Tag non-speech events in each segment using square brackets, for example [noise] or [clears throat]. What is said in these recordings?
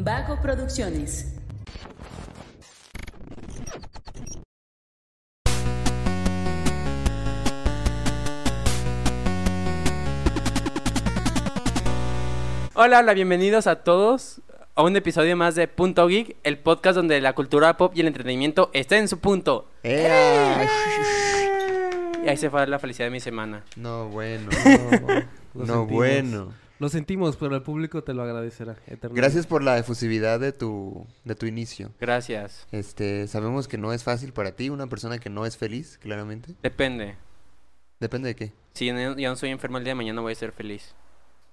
Vago Producciones. Hola, hola, bienvenidos a todos a un episodio más de Punto Geek, el podcast donde la cultura pop y el entretenimiento están en su punto. ¡Ea! Y ahí se fue la felicidad de mi semana. No, bueno. [laughs] No, sentimos. bueno. Lo sentimos, pero el público te lo agradecerá eternamente. Gracias por la efusividad de tu, de tu inicio. Gracias. Este, sabemos que no es fácil para ti, una persona que no es feliz, claramente. Depende. Depende de qué. Si yo no soy enfermo el día de mañana, voy a ser feliz.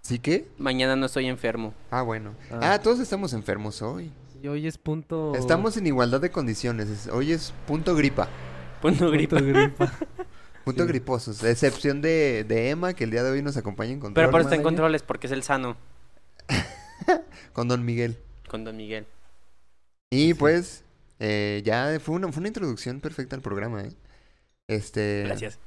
¿Sí que? Mañana no estoy enfermo. Ah, bueno. Ah. Ah, todos estamos enfermos hoy. Y hoy es punto... Estamos en igualdad de condiciones. es- Hoy es punto gripa. Punto punto gripa. [laughs] Sí. griposos. A excepción de, de Emma, que el día de hoy nos acompaña en control. Pero por eso está en controles, porque es el sano. [laughs] Con Don Miguel. Con Don Miguel. Y pues, eh, ya fue una, fue una introducción perfecta al programa, ¿eh? Este... Gracias.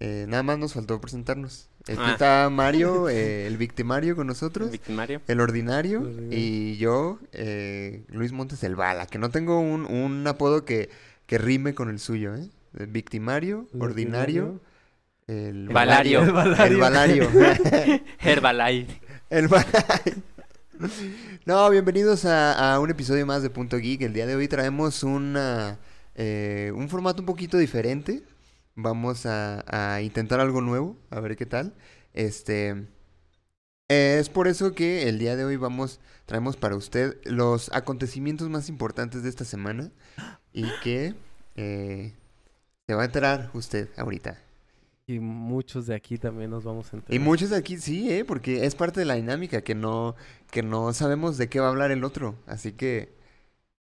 Eh, nada más nos faltó presentarnos. Aquí Ah. está Mario, [laughs] eh, el victimario con nosotros, El victimario. el ordinario, El ordinario. y yo, eh, Luis Montes el Bala, que no tengo un, un apodo que, que rime con el suyo, ¿eh? El victimario, El ordinario, el Valario. El El Valario. Valario. [laughs] Herbalife. el Valario. No, bienvenidos a, a un episodio más de Punto Geek. El día de hoy traemos una, eh, un formato un poquito diferente. Vamos a, a intentar algo nuevo, a ver qué tal. Este es por eso que el día de hoy vamos, traemos para usted los acontecimientos más importantes de esta semana y que eh, se va a enterar usted ahorita. Y muchos de aquí también nos vamos a enterar. Y muchos de aquí sí, ¿eh? Porque es parte de la dinámica que no, que no sabemos de qué va a hablar el otro. Así que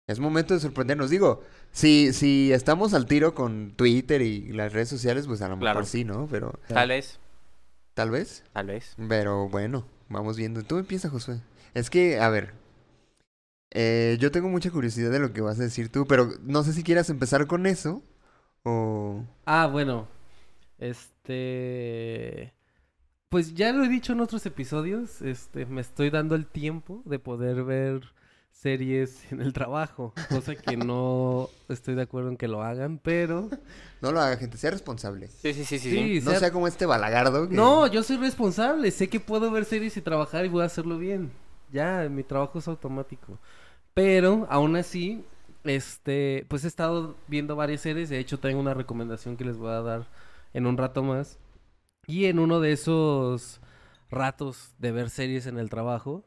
es momento de sorprendernos. Digo, si, si estamos al tiro con Twitter y las redes sociales, pues a lo Claro. mejor sí, ¿no? Pero Tal vez. tal vez. Tal vez. Pero bueno, vamos viendo. Tú empieza, Josué. Es que, a ver. eh, yo tengo mucha curiosidad de lo que vas a decir tú, pero no sé si quieras empezar con eso o... Ah, bueno. Este... Pues ya lo he dicho en otros episodios, este, me estoy dando el tiempo de poder ver series en el trabajo, cosa que no [laughs] estoy de acuerdo en que lo hagan, pero No lo haga, gente, sea responsable. Sí, sí, sí, sí. Sí, sí. No sea- sea como este balagardo que... No, yo soy responsable. Sé que puedo ver series y trabajar y voy a hacerlo bien. Ya, mi trabajo es automático. Pero, aún así, este, pues he estado viendo varias series. De hecho, tengo una recomendación que les voy a dar en un rato más. Y en uno de esos ratos de ver series en el trabajo,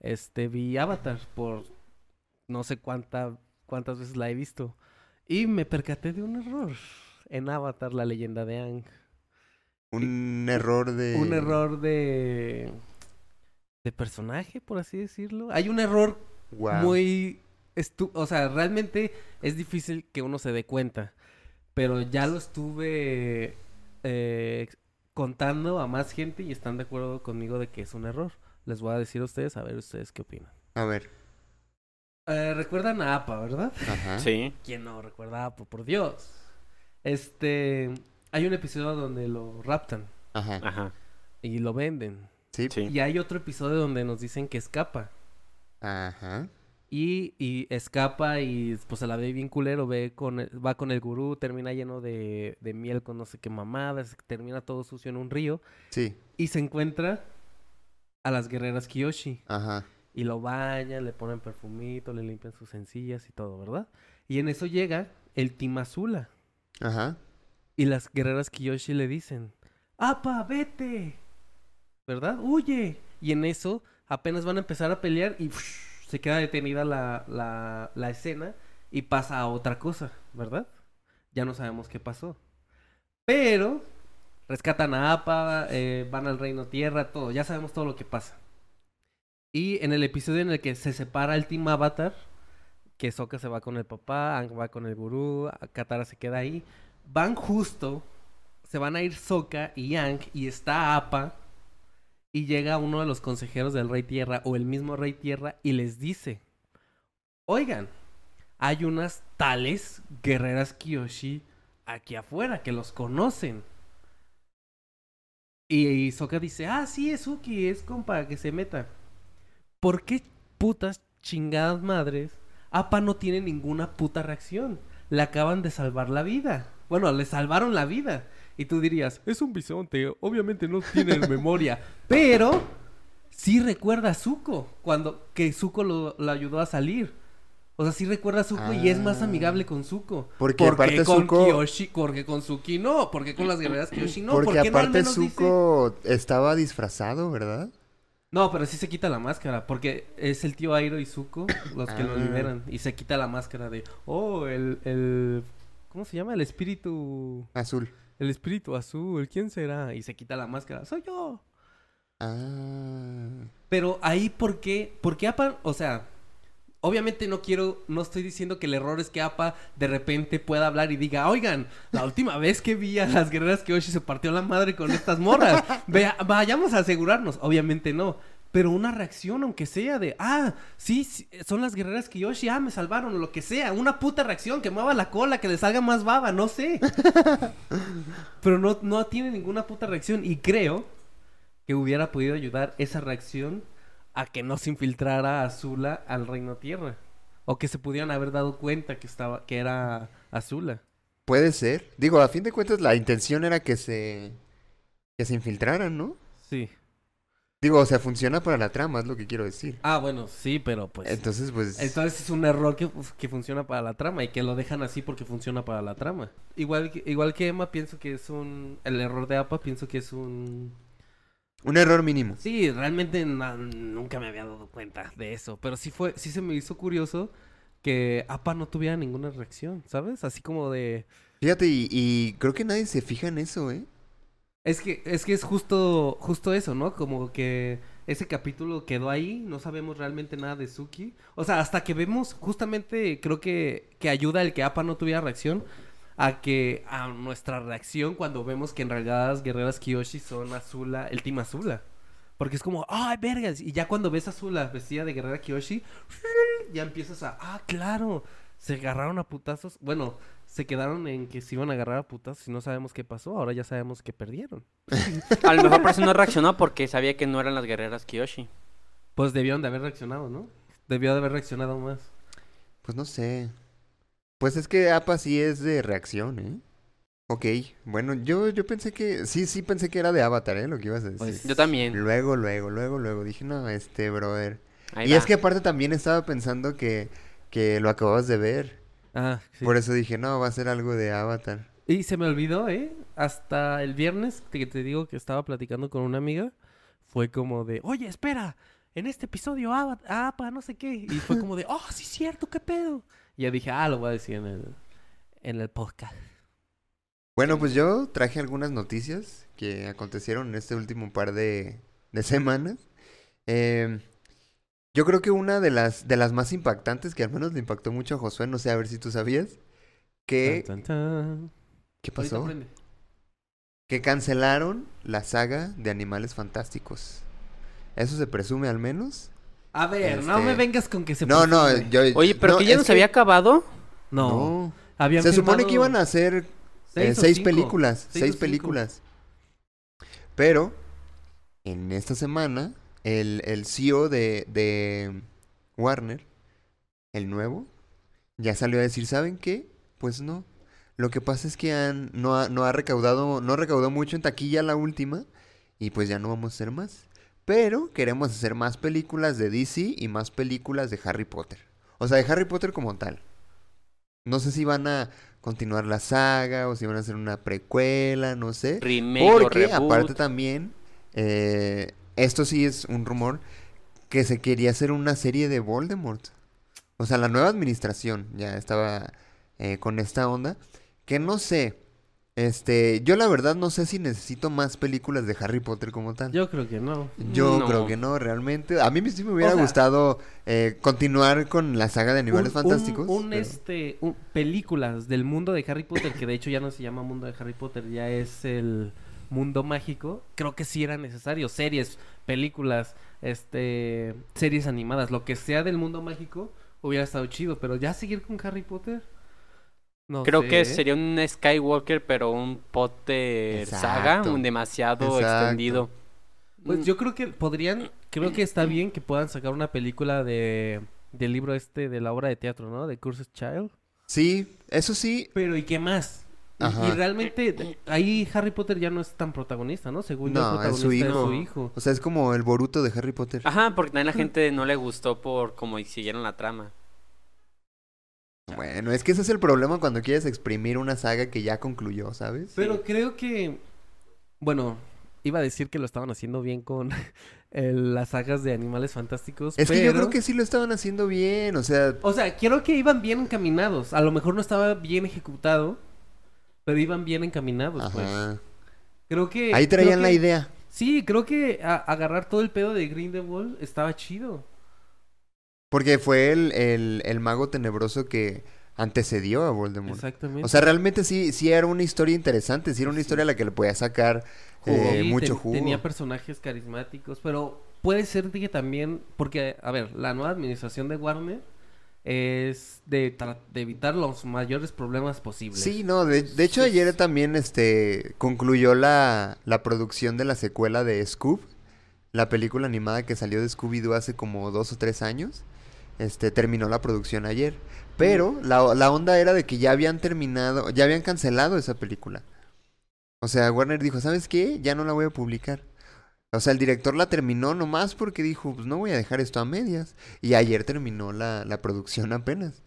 este, vi Avatar por no sé cuánta, cuántas veces la he visto. Y me percaté de un error en Avatar, la leyenda de Aang Un error de... un error de de personaje, por así decirlo. Hay un error muy o sea, realmente es difícil que uno se dé cuenta, pero ya lo estuve eh, contando a más gente y están de acuerdo conmigo de que es un error. Les voy a decir a ustedes, a ver ustedes qué opinan. A ver. Eh, Recuerdan a APA, ¿verdad? Ajá. Sí. ¿Quién no recuerda a APA? Por Dios. Este, hay un episodio donde lo raptan Ajá. Ajá. y lo venden. Sí. Sí. Y hay otro episodio donde nos dicen que escapa. Ajá. Y, y escapa y pues se la ve bien culero, ve con el- va con el gurú, termina lleno de, de miel con no sé qué mamadas, termina todo sucio en un río Sí. y se encuentra a las guerreras Kiyoshi Ajá. y lo bañan, le ponen perfumito, le limpian sus encías y todo, ¿verdad? Y en eso llega el Timazula Ajá. y las guerreras Kiyoshi le dicen, ¡Apa, vete! ¿Verdad? ¡Huye! Y en eso apenas van a empezar a pelear y se queda detenida la, la, escena y pasa a otra cosa, ¿verdad? Ya no sabemos qué pasó. Pero rescatan a Apa, eh, van al Reino Tierra, todo. Ya sabemos todo lo que pasa. Y en el episodio en el que se separa el Team Avatar, que Sokka se va con el papá, Aang va con el gurú, Katara se queda ahí, van justo, se van a ir Sokka y Aang y está Appa y llega uno de los consejeros del Rey Tierra o el mismo Rey Tierra y les dice, oigan, hay unas tales guerreras Kiyoshi aquí afuera que los conocen. Y Sokka dice, ah, sí, es Uki, es compa, que se meta. ¿Por qué putas chingadas madres, Apa no tiene ninguna puta reacción. Le acaban de salvar la vida. Bueno, le salvaron la vida. Y tú dirías, es un bisonte, obviamente no tiene [laughs] memoria. Pero sí recuerda a Zuko, cuando que Zuko lo, lo ayudó a salir. O sea, sí recuerda a Zuko y es más Ah. amigable con Zuko. Porque ¿Por qué aparte con Zuko- Kiyoshi, porque con Suki no, porque con las guerreras Kiyoshi no, Porque ¿por qué no al aparte menos dice- Zuko estaba disfrazado, ¿verdad? No, pero sí se quita la máscara, porque es el tío Airo y Zuko los que lo Ah. liberan. Y se quita la máscara de, oh, el, el... ¿Cómo se llama? El espíritu... Azul. El espíritu azul, ¿quién será? Y se quita la máscara, soy yo. Ah. Pero ahí, ¿por qué? ¿Por qué Apa? O sea, obviamente no quiero, no estoy diciendo que el error es que Apa de repente pueda hablar y diga, oigan, la última vez que vi a las guerreras Kyoshi se partió la madre con estas morras. [laughs] Vea, vayamos a asegurarnos. Obviamente no. Pero una reacción, aunque sea de, ah, sí, sí, son las guerreras Kiyoshi, ah, me salvaron, o lo que sea. Una puta reacción, que mueva la cola, que le salga más baba, no sé. [laughs] Pero no, no tiene ninguna puta reacción. Y creo que hubiera podido ayudar esa reacción a que no se infiltrara Azula al Reino Tierra. O que se pudieran haber dado cuenta que estaba, que era Azula. Puede ser. Digo, a fin de cuentas la intención era que se que se infiltraran, ¿no? Sí. Digo, o sea, funciona para la trama, es lo que quiero decir. Ah, bueno, sí, pero pues. Entonces, pues Entonces es un error que, que funciona para la trama y que lo dejan así porque funciona para la trama. Igual que, igual que Emma, pienso que es un. El error de APA, pienso que es un. un error mínimo. Sí, realmente nunca me había dado cuenta de eso. Pero sí fue, sí se me hizo curioso que APA no tuviera ninguna reacción, ¿sabes? Así como de. Fíjate, y, y creo que nadie se fija en eso, ¿eh? Es que, es que es justo, justo eso, ¿no? Como que ese capítulo quedó ahí, no sabemos realmente nada de Suki. O sea, hasta que vemos, justamente creo que, que ayuda el que Apa no tuviera reacción a que a nuestra reacción cuando vemos que en realidad las guerreras Kiyoshi son Azula, el team Azula. Porque es como, ¡ay, vergas! Y ya cuando ves a Azula vestida de guerrera Kiyoshi, ya empiezas a, ¡ah, claro! Se agarraron a putazos. Bueno, se quedaron en que se iban a agarrar a putazos y no sabemos qué pasó. Ahora ya sabemos que perdieron. A lo mejor por eso no reaccionó porque sabía que no eran las guerreras Kiyoshi. Pues debieron de haber reaccionado, ¿no? Debió de haber reaccionado más. Pues no sé. Pues es que APA sí es de reacción, ¿eh? Ok, bueno, yo, yo pensé que... Sí, sí pensé que era de Avatar, ¿eh? Lo que ibas a decir. Pues, Yo también. Luego, luego, luego, luego dije, no, este, brother. Ahí y va. es que aparte también estaba pensando que, que lo acababas de ver. Ah, sí. Por eso dije, no, va a ser algo de Avatar. Y se me olvidó, ¿eh? Hasta el viernes que te digo que estaba platicando con una amiga, fue como de, oye, espera, en este episodio, Ava- APA, no sé qué. Y fue como de, [laughs] oh, sí es cierto, qué pedo. Y ya dije, ah, lo voy a decir en el, en el podcast. Bueno, pues yo traje algunas noticias que acontecieron en este último par de, de semanas. Eh, yo creo que una de las, de las más impactantes, que al menos le impactó mucho a Josué, no sé a ver si tú sabías, que... Tan, tan, tan. ¿Qué pasó? Que cancelaron la saga de Animales Fantásticos. Eso se presume al menos. A ver, no Este- me vengas con que se No, no, yo... Oye, pero que ya no se había acabado. No, No. habían Se supone que iban a hacer eh, seis películas. Seis Seis, o cinco. películas. Pero, en esta semana, el, el CEO de, de Warner, el nuevo, ya salió a decir, ¿saben qué? Pues no. Lo que pasa es que han, no, ha, no ha recaudado, no recaudó mucho en taquilla la última, y pues ya no vamos a hacer más. Pero queremos hacer más películas de DC y más películas de Harry Potter. O sea, de Harry Potter como tal. No sé si van a continuar la saga o si van a hacer una precuela, no sé. Remake Porque aparte también, eh, esto sí es un rumor, que se quería hacer una serie de Voldemort. O sea, la nueva administración ya estaba eh, con esta onda. Que no sé, este, yo la verdad no sé si necesito más películas de Harry Potter como tal. Yo creo que no. Yo No. creo que no, realmente. A mí sí me hubiera sea, gustado eh, continuar con la saga de Animales Un- un- Fantásticos. Un, pero- este, un- películas del mundo de Harry Potter, que de hecho ya no se llama mundo de Harry Potter, ya es el mundo mágico. Creo que sí era necesario. Series, películas, este, series animadas, lo que sea del mundo mágico hubiera estado chido. Pero ya seguir con Harry Potter. No Creo sé, que sería un Skywalker, pero un Potter saga, un demasiado Exacto. extendido. Mm, Pues yo creo que podrían, creo que está bien que puedan sacar una película de del libro este de la obra de teatro, ¿no? De Curses Child. Sí, eso sí. Pero ¿y qué más? Y- Ajá. Y realmente ahí Harry Potter ya no es tan protagonista, ¿no? Según yo, el No, es su protagonista hijo. es su hijo. O sea, es como el Boruto de Harry Potter. Ajá, porque también la gente no le gustó por cómo siguieron la trama. Bueno, es que ese es el problema cuando quieres exprimir una saga que ya concluyó, ¿sabes? Pero creo que, bueno, iba a decir que lo estaban haciendo bien con [laughs] el- las sagas de animales fantásticos. Es que yo creo que sí lo estaban haciendo bien, o sea, O sea, quiero que iban bien encaminados. A lo mejor no estaba bien ejecutado, pero iban bien encaminados, pues. ajá. Creo que... Ahí traían la idea. Sí, creo que a- agarrar todo el pedo de Grindelwald estaba chido. Porque fue el, el, el mago tenebroso que antecedió a Voldemort. Exactamente. O sea, realmente sí, sí era una historia interesante, sí era una historia a la que le podía sacar eh, Sí, mucho ten- jugo. Tenía personajes carismáticos, pero puede ser que también, porque, a ver, la nueva administración de Warner es de, evitar los mayores problemas posibles. Sí, no, de, de hecho Sí. ayer también este concluyó la, la producción de la secuela de Scoob, la película animada que salió de Scooby-Doo hace como dos o tres años. Este, terminó la producción ayer. Pero la, la onda era de que ya habían terminado, ya habían cancelado esa película. O sea, Warner dijo, ¿sabes qué? Ya no la voy a publicar. O sea, el director la terminó nomás porque dijo, pues no voy a dejar esto a medias. Y ayer terminó la, la producción apenas.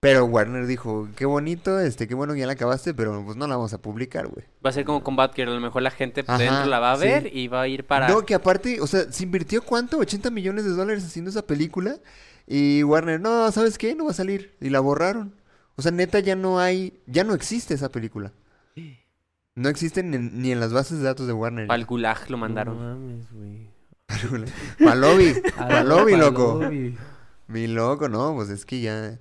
Pero Warner dijo, qué bonito, este, qué bueno que ya la acabaste, pero pues no la vamos a publicar, güey. Va a ser como Combat Girl, a lo mejor la gente Ajá, dentro la va a sí. ver y va a ir para... No, que aparte, o sea, se invirtió cuánto, 80 millones de dólares haciendo esa película. Y Warner, no, ¿sabes qué? No va a salir. Y la borraron. O sea, neta, ya no hay, ya no existe esa película. No existe ni, en- ni en las bases de datos de Warner. El gulag lo No mandaron. mames, güey. Palobi, Palobi, [laughs] loco. Mi loco, no, pues es que ya.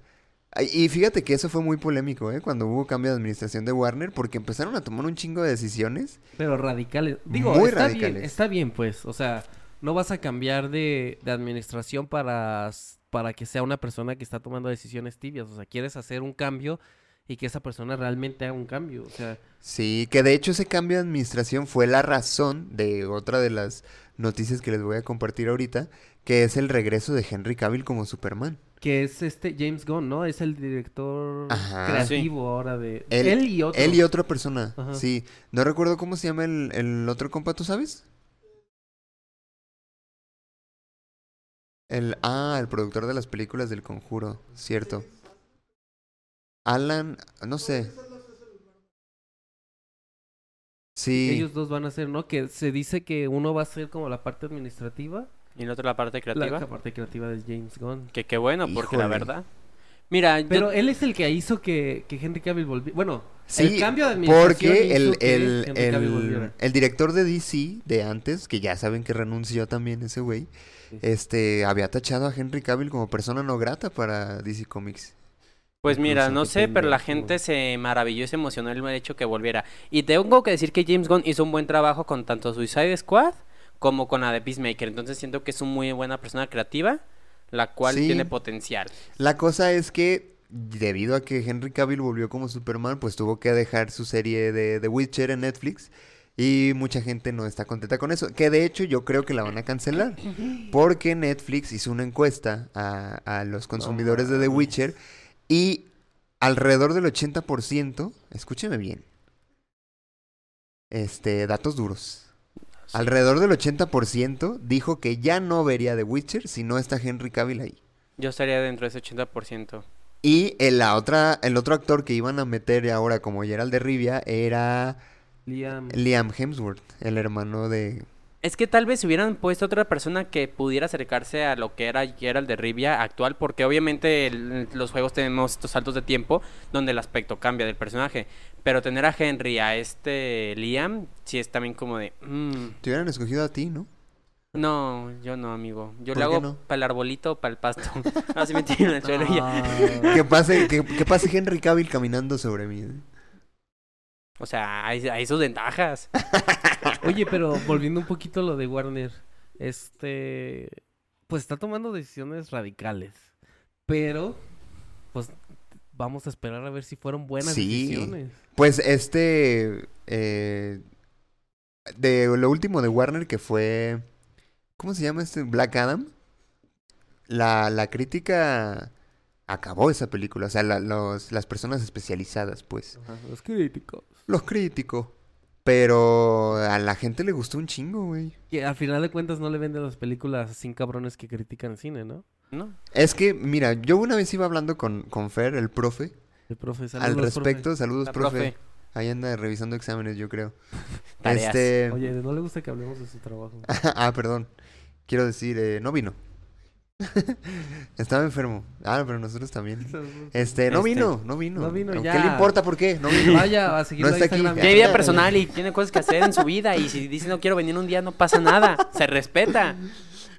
Ay, Y fíjate que eso fue muy polémico, ¿eh? Cuando hubo cambio de administración de Warner, porque empezaron a tomar un chingo de decisiones. Pero radicales. Digo, Muy está bien, radicales. está bien, pues. O sea, no vas a cambiar de, de administración para, para que sea una persona que está tomando decisiones tibias. O sea, quieres hacer un cambio y que esa persona realmente haga un cambio. O sea, Sí, que de hecho ese cambio de administración fue la razón de otra de las noticias que les voy a compartir ahorita, que es el regreso de Henry Cavill como Superman. que es este James Gunn, ¿no? Es el director Ajá. creativo ahora de... Él- Él, y otro. Él y otra persona, Ajá. sí. No recuerdo cómo se llama el, el otro compa, ¿tú sabes? El, ah, el productor de las películas del Conjuro, cierto. Alan, no sé. Sí. Ellos dos van a ser, ¿no? Que se dice que uno va a ser como la parte administrativa. Y el otro la parte creativa. La parte creativa de James Gunn. Que qué bueno, porque la verdad... Mira, yo- Pero él es el que hizo que, que Henry Cavill volviera. Bueno, Sí, el cambio de administración porque el, el, el, el director de DC de antes, que ya saben que renunció también ese güey, este había tachado a Henry Cavill como persona no grata para DC Comics. Pues mira, no sé, pero la gente se maravilló y se emocionó el hecho que volviera. Y tengo que decir que James Gunn hizo un buen trabajo con tanto Suicide Squad como con la de Peacemaker. Entonces siento que es una muy buena persona creativa, la cual Sí. tiene potencial. La cosa es que, debido a que Henry Cavill volvió como Superman, pues tuvo que dejar su serie de The Witcher en Netflix. Y mucha gente no está contenta con eso. Que de hecho yo creo que la van a cancelar. [clears throat] Porque Netflix hizo una encuesta a, a los consumidores de The Witcher. Y alrededor del 80%, escúcheme bien. Este, datos duros. Alrededor del 80% dijo que ya no vería The Witcher si no está Henry Cavill ahí. Yo estaría dentro de ese 80%. Y el, la otra, el otro actor que iban a meter ahora como Gerald de Rivia era Liam. Liam Hemsworth, el hermano de... Es que tal vez si hubieran puesto otra persona que pudiera acercarse a lo que era Gerald de Rivia actual, porque obviamente el- los juegos tenemos estos saltos de tiempo donde el aspecto cambia del personaje. Pero tener a Henry, a este Liam, sí es también como de... mm, Te hubieran escogido a ti, ¿no? no, yo no, amigo. Yo ¿Por le qué hago no? para el arbolito o para el pasto. [laughs] Así me tiran el suelo ya. [laughs] Que pase, que, que pase Henry Cavill caminando sobre mí. ¿eh? O sea, hay, hay sus ventajas. [laughs] Oye, pero volviendo un poquito a lo de Warner, este, pues está tomando decisiones radicales, pero, pues, vamos a esperar a ver si fueron buenas Sí. decisiones. Pues este... eh, de lo último de Warner que fue... ¿Cómo se llama este? Black Adam. la, la crítica acabó esa película. O sea, la- los, las personas especializadas, pues. Ajá, los críticos. Los críticos. Pero a la gente le gustó un chingo, güey. Que al final de cuentas no le venden las películas a sin cabrones que critican cine, ¿no? ¿No? Es que, mira, yo una vez iba hablando con, con Fer, el profe, El profe, al saludos, respecto. Saludos, La profe. profe. Ahí anda revisando exámenes, yo creo. [laughs] Tareas. Este... Oye, no le gusta que hablemos de su trabajo. [laughs] ah, perdón. Quiero decir, eh, no vino. [laughs] Estaba enfermo. Ah, pero [laughs] nosotros también. Este, no Este, vino, no vino. no vino, ¿Qué ya. le importa por qué? No vino. Vaya a seguir No está aquí. Instagram. Tiene vida personal y tiene cosas que hacer en su vida. Y si dice no quiero venir un día, no pasa nada. Se respeta.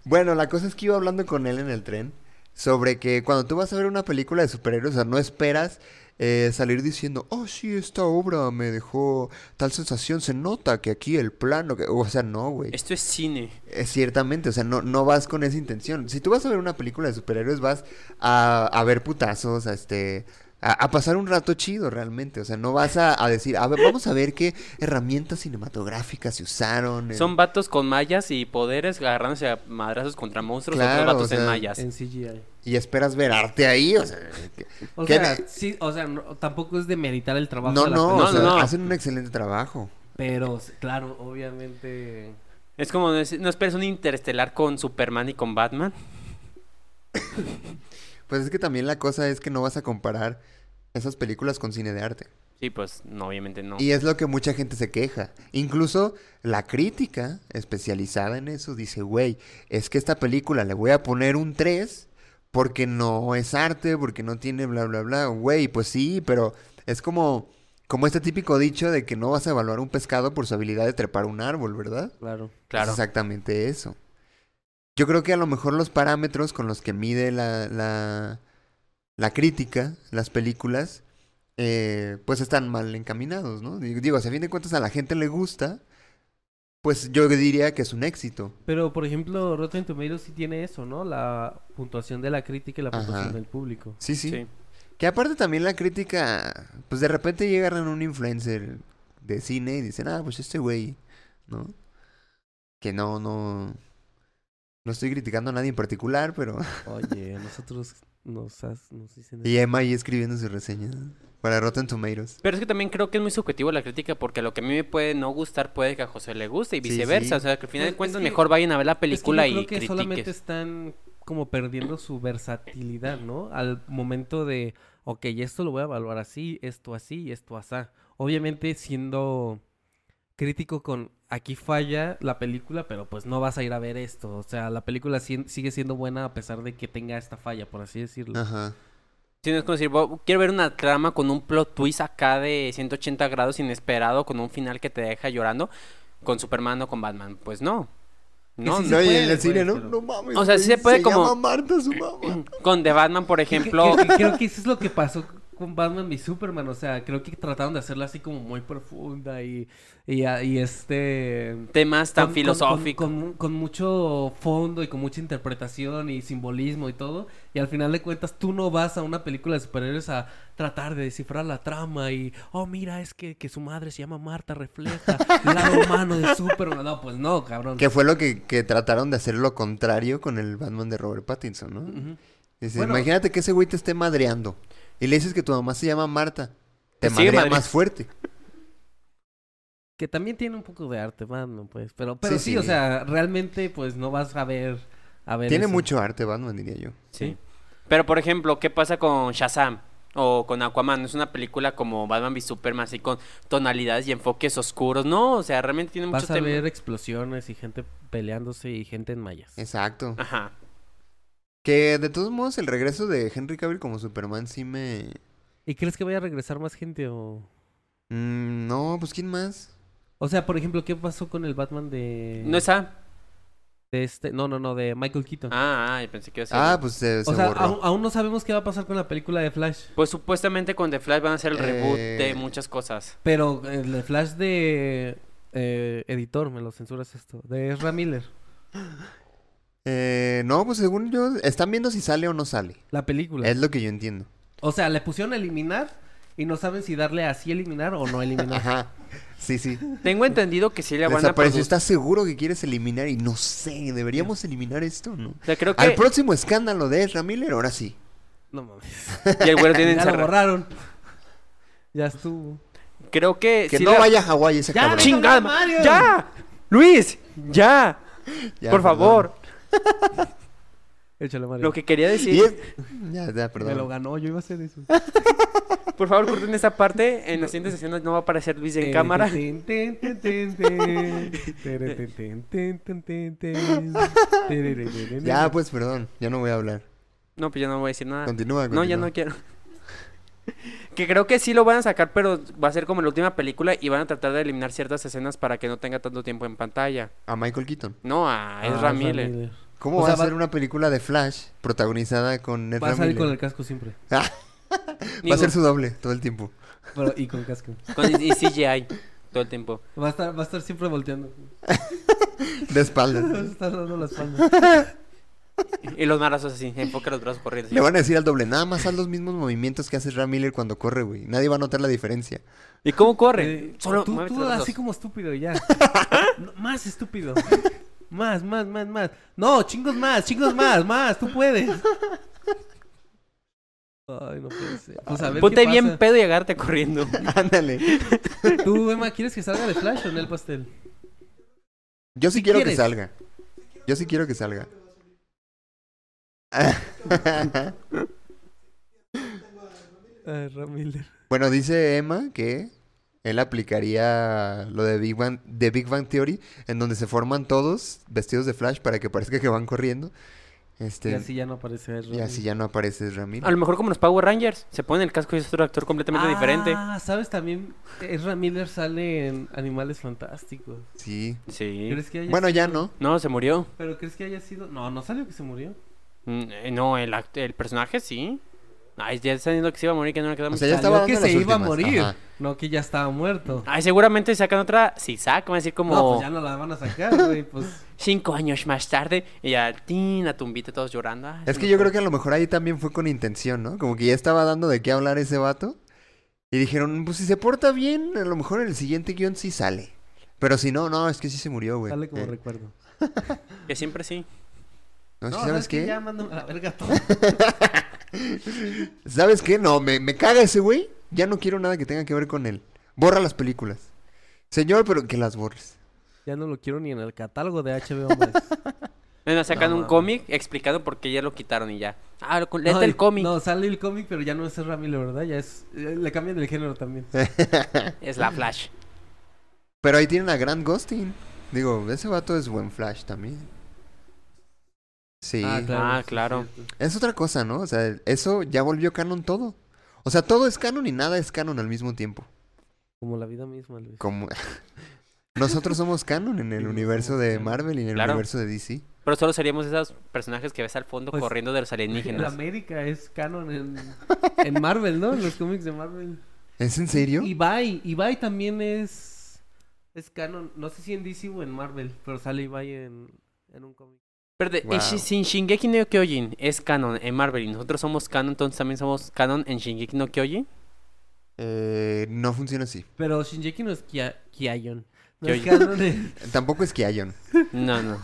Bueno, la cosa es que iba hablando con él en el tren sobre que cuando tú vas a ver una película de superhéroes, o sea, no esperas eh, salir diciendo, oh, sí, esta obra me dejó tal sensación, se nota que aquí el plano, que... o sea, no, güey. Esto es cine. Eh, ciertamente, o sea, no, no vas con esa intención. Si tú vas a ver una película de superhéroes, vas a, a ver putazos, a este... A, a pasar un rato chido realmente, o sea, no vas a, a decir, a ver, vamos a ver qué herramientas cinematográficas se usaron. en- Son vatos con mallas y poderes agarrándose a madrazos contra monstruos Claro, otros vatos o sea, en mallas. En CGI. Y esperas ver arte ahí, o sea... que- O ¿Qué sea, ne- sí, o sea, no- tampoco es de meditar el trabajo No, de no, No, o sea, no, no. hacen un excelente trabajo. Pero, claro, obviamente... Es como, no, es- no esperes un interestelar con Superman y con Batman. [laughs] Pues es que también la cosa es que no vas a comparar esas películas con cine de arte. Sí, pues, no, obviamente no. Y es lo que mucha gente se queja. Incluso la crítica especializada en eso dice, güey, es que esta película le voy a poner un 3 porque no es arte, porque no tiene bla, bla, bla. Güey, pues sí, pero es como, como este típico dicho de que no vas a evaluar un pescado por su habilidad de trepar un árbol, ¿verdad? Claro. Claro. Es exactamente eso. Yo creo que a lo mejor los parámetros con los que mide la, la, la crítica, las películas, eh, pues están mal encaminados, ¿no? Digo, si a fin de cuentas a la gente le gusta, pues yo diría que es un éxito. Pero, por ejemplo, Rotten Tomatoes sí tiene eso, ¿no? La puntuación de la crítica y la puntuación Ajá. del público. Sí, sí, Sí. Que aparte también la crítica, pues de repente llegan a un influencer de cine y dicen, ah, pues este güey, ¿no? Que no, no... No estoy criticando a nadie en particular, pero... [laughs] Oye, a nosotros nos, has- nos dicen... Y Emma ahí escribiendo su reseña para Rotten Tomatoes. Pero es que también creo que es muy subjetivo la crítica porque lo que a mí me puede no gustar puede que a José le guste y Sí, viceversa. sí. O sea, que al final Pues, de cuentas es que- mejor vayan a ver la Es que película yo creo y que solamente están como perdiendo su versatilidad, ¿no? Al momento de, ok, esto lo voy a evaluar así, esto así y esto así. Obviamente siendo crítico con aquí falla la película, pero pues no vas a ir a ver esto. O sea, la película si- sigue siendo buena a pesar de que tenga esta falla, por así decirlo. Ajá. Sí, no es como decir, "Bo- quiero ver una trama con un plot twist acá de 180 grados inesperado, con un final que te deja llorando, con Superman o con Batman. Pues no. No, sí No, se y en puede, el cine, no, pero- no mames. O sea, sí se puede se como- llama Marta su mamá. [clears throat] Con The Batman, por ejemplo, creo que eso es lo que pasó con Batman y Superman. O sea, creo que trataron de hacerla así como muy profunda y, y, y este... temas tan con- filosóficos. Con, con- con mucho fondo y con mucha interpretación y simbolismo y todo. Y al final de cuentas, tú no vas a una película de superhéroes a tratar de descifrar la trama y, oh, mira, es que, que su madre se llama Marta, refleja el lado [laughs] humano de Superman. No, pues no, cabrón. Que fue lo que, que trataron de hacer lo contrario con el Batman de Robert Pattinson, ¿no? Dice, Bueno. imagínate que ese güey te esté madreando. Y le dices que tu mamá se llama Marta. Te madrea madreando. más fuerte. Que también tiene un poco de arte, Batman, pues. Pero, pero Sí, sí, o sí. sea, realmente, pues no vas a ver. A ver Tiene eso. mucho arte Batman, diría yo. Sí. Pero, por ejemplo, ¿qué pasa con Shazam? O con Aquaman, es una película como Batman v Superman, así con tonalidades y enfoques oscuros. No, o sea, realmente tiene mucho Vas a tema. ver explosiones y gente peleándose y gente en mallas. Exacto. Ajá. Que de todos modos el regreso de Henry Cavill como Superman sí me... ¿Y crees que vaya a regresar más gente o...? Mm, no, pues ¿quién más? O sea, por ejemplo, ¿qué pasó con el Batman de... ¿No está? de este... No, no, no, de Michael Keaton. Ah, ah, pensé que iba a ser. Ah, pues se, se o sea, borró. aún, aún no sabemos qué va a pasar con la película de Flash. Pues supuestamente con The Flash van a hacer el reboot Eh, de muchas cosas. Pero el de Flash de... eh, editor, me lo censuras esto. De Ezra Miller. [laughs] Eh, no, pues según yo, están viendo si sale o no sale. La película. Es lo que yo entiendo. O sea, le pusieron a eliminar Y no saben si darle así eliminar o no eliminar. Ajá. Sí, sí. Tengo entendido que sí le van a Desapareció. produ- ¿Estás seguro que quieres eliminar? Y no sé, ¿deberíamos eliminar esto no? O sea, creo que... Al próximo escándalo de Ezra Miller, ahora sí. No mames. Y el güero [laughs] tiene ya lo borraron. Ya estuvo. Creo que... Que sí no le- vaya a Hawái ese Ya, cabrón. chinga. ¡Chingada! ¡Ya! ¡Luis! ¡Ya! Ya, Por perdón. favor. Échale, Mario. Lo que quería decir... Es- Ya, ya, Me lo perdón. ganó, yo iba a hacer eso. Por favor, corten esa parte. En las siguientes escenas no va a aparecer Luis en cámara. Ya, pues perdón. Ya no voy a hablar. No, pues ya no voy a decir nada. Continúa, No, ya continúa. no quiero. que creo que sí lo van a sacar, pero va a ser como la última película y van a tratar de eliminar ciertas escenas para que no tenga tanto tiempo en pantalla. A Michael Keaton. No, a Ah, Ezra Miller. ¿Cómo O va sea, a ser va- una película de Flash protagonizada con Va Ezra a salir Miller? con el casco siempre. [laughs] Va a ser su doble todo el tiempo. Pero, y con casco. Con y CGI todo el tiempo. Va a estar, va a estar siempre volteando. De espaldas. [laughs] Va a estar dando la espalda. Y los marazos así, enfoca los brazos corriendo. Le van a decir al doble, nada más haz los mismos movimientos que hace Ezra Miller cuando corre, güey. Nadie va a notar la diferencia. ¿Y cómo corre? Eh, Solo tú, así como estúpido y ya. [laughs] No, más estúpido. Más, más, más, más. No, chingos más, chingos más, [laughs] más. Tú puedes. Ay, no puede ser. Pues a ver Ponte qué bien pasa. pedo y agarte corriendo. [laughs] Ándale. Tú, Emma, ¿quieres que salga de Flash o en el pastel? Yo sí ¿Qué quiero quieres? que salga. Yo sí quiero que salga. [laughs] Ay, Ramiller. bueno, dice Emma que él aplicaría lo de Big Bang, de Big Bang Theory, en donde se forman todos vestidos de Flash para que parezca que van corriendo. Este, Y así ya no aparece y así ya no aparece Ezra Miller. A lo mejor como los Power Rangers. Se pone el casco y es otro actor completamente diferente. Ah, ¿sabes también? Ezra Miller sale en Animales Fantásticos. Sí. Sí. ¿Crees que haya Bueno, ya no. No, se murió. ¿Pero crees que haya sido...? No, no salió que se murió. Mm, eh, No, el, act- el personaje sí. Ay, ya está diciendo que se iba a morir, que no le quedamos. O sea, ya estaba que se iba a morir. ajá. No, que ya estaba muerto. Ay, seguramente sacan otra. Sí, sacan, van a decir como. No, pues ya no la van a sacar, güey. Pues Cinco años más tarde. Y ya, tin, la tumbita, todos llorando. Ay, Es que yo creo que a lo mejor ahí también fue con intención, ¿no? Como que ya estaba dando de qué hablar ese vato. Y dijeron, pues si se porta bien, a lo mejor en el siguiente guion sí sale. Pero si no, no, es que sí se murió, güey. sale como Eh, recuerdo. Que siempre sí. no, No, ¿sabes qué? Ya mándame a la verga todo. [laughs] ¿Sabes qué? No, me, me caga ese güey. Ya no quiero nada que tenga que ver con él. Borra las películas. Señor, pero que las borres. Ya no lo quiero ni en el catálogo de HBO Max. [laughs] Bueno, sacan No, un cómic explicando por qué ya lo quitaron y ya. Ah, lo- léete No, el cómic. No, sale el cómic, pero ya no es Ezra Miller, ¿verdad? Ya es... Le cambian el género también. [laughs] Es la Flash. Pero ahí tienen a Grant Gustin. Digo, ese vato es buen Flash también. Sí. Ah, sí, claro. Es otra cosa, ¿no? O sea, eso ya volvió canon todo. O sea, todo es canon y nada es canon al mismo tiempo. Como la vida misma, Luis. Como [laughs] nosotros somos canon en el universo de. Marvel y en el Claro. universo de DC. Pero solo seríamos esos personajes que ves al fondo Pues, corriendo de los alienígenas. América es canon en, en Marvel, ¿no? En los cómics de Marvel. ¿Es en serio? Ibai, Ibai también es es canon, no sé si en DC o en Marvel, pero sale Ibai en, en un cómic. Pero de- Wow. en Shi- si en Shingeki no Kyojin es canon en Marvel y nosotros somos canon, entonces también somos canon en Shingeki no Kyojin. Eh, no funciona así. Pero Shinjeki no es Kia, Kiayon. No es canon [laughs] Tampoco es Kiayon. No, no.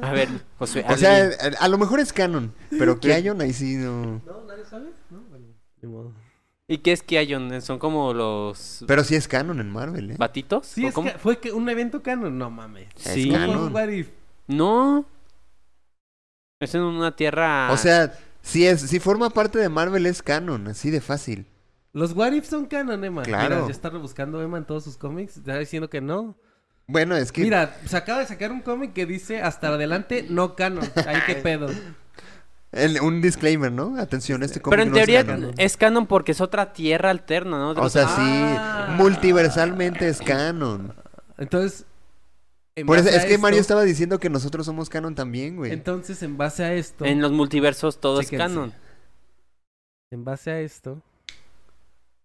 A ver, Josué. O sea, alguien- a, a lo mejor es canon, pero [laughs] Kiayon ahí sí no. No, nadie sabe. No, bueno, ni modo. ¿Y qué es Kiayon? Son como los Pero sí es canon en Marvel, ¿eh? batitos. Sí, ¿O es cómo? fue que un evento canon, no mames. Sí. Es ¿Cómo fue canon. un what if? No. Es en una tierra. O sea, si es, si forma parte de Marvel es canon, así de fácil. Los what if son canon, Emma. Claro. Mira, ya está rebuscando Emma en todos sus cómics, está diciendo que no. Bueno, es que Mira, se acaba de sacar un cómic que dice hasta adelante no canon. Ahí qué [laughs] pedo. el- un disclaimer, ¿no? Atención, este cómic Pero en no es teoría canon. es canon porque es otra tierra alterna, ¿no? De O sea, Ah. sí, multiversalmente es canon. Entonces, en Por eso, es que Mario estaba diciendo que nosotros somos canon también, güey. Entonces, en base a esto, en los multiversos todo es canon. en base a esto,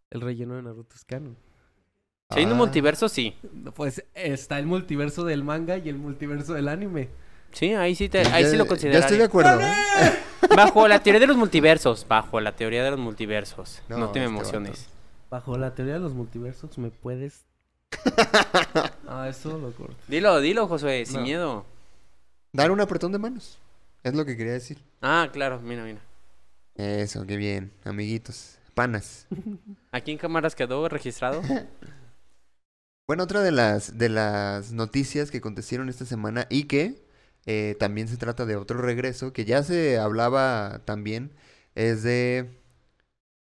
el relleno de Naruto es canon. Si hay un Ah. multiverso, sí. Pues está el multiverso del manga y el multiverso del anime. Sí, ahí sí, te, ahí Ya- sí lo Ya consideraría. estoy de acuerdo. ¿eh? Bajo la teoría de los multiversos. Bajo la teoría de los multiversos. No, No, te me este emociones. Bajo la teoría de los multiversos, ¿me puedes...? [laughs] ah, eso lo corto. Dilo, dilo, Josué, sin No. miedo. Dar un apretón de manos. Es lo que quería decir. Ah, claro, mira, mira. Eso, qué bien, amiguitos. Panas. [laughs] ¿Aquí en cámaras quedó registrado? [laughs] Bueno, otra de las, de las noticias que acontecieron esta semana y que eh, también se trata de otro regreso, que ya se hablaba también, es de...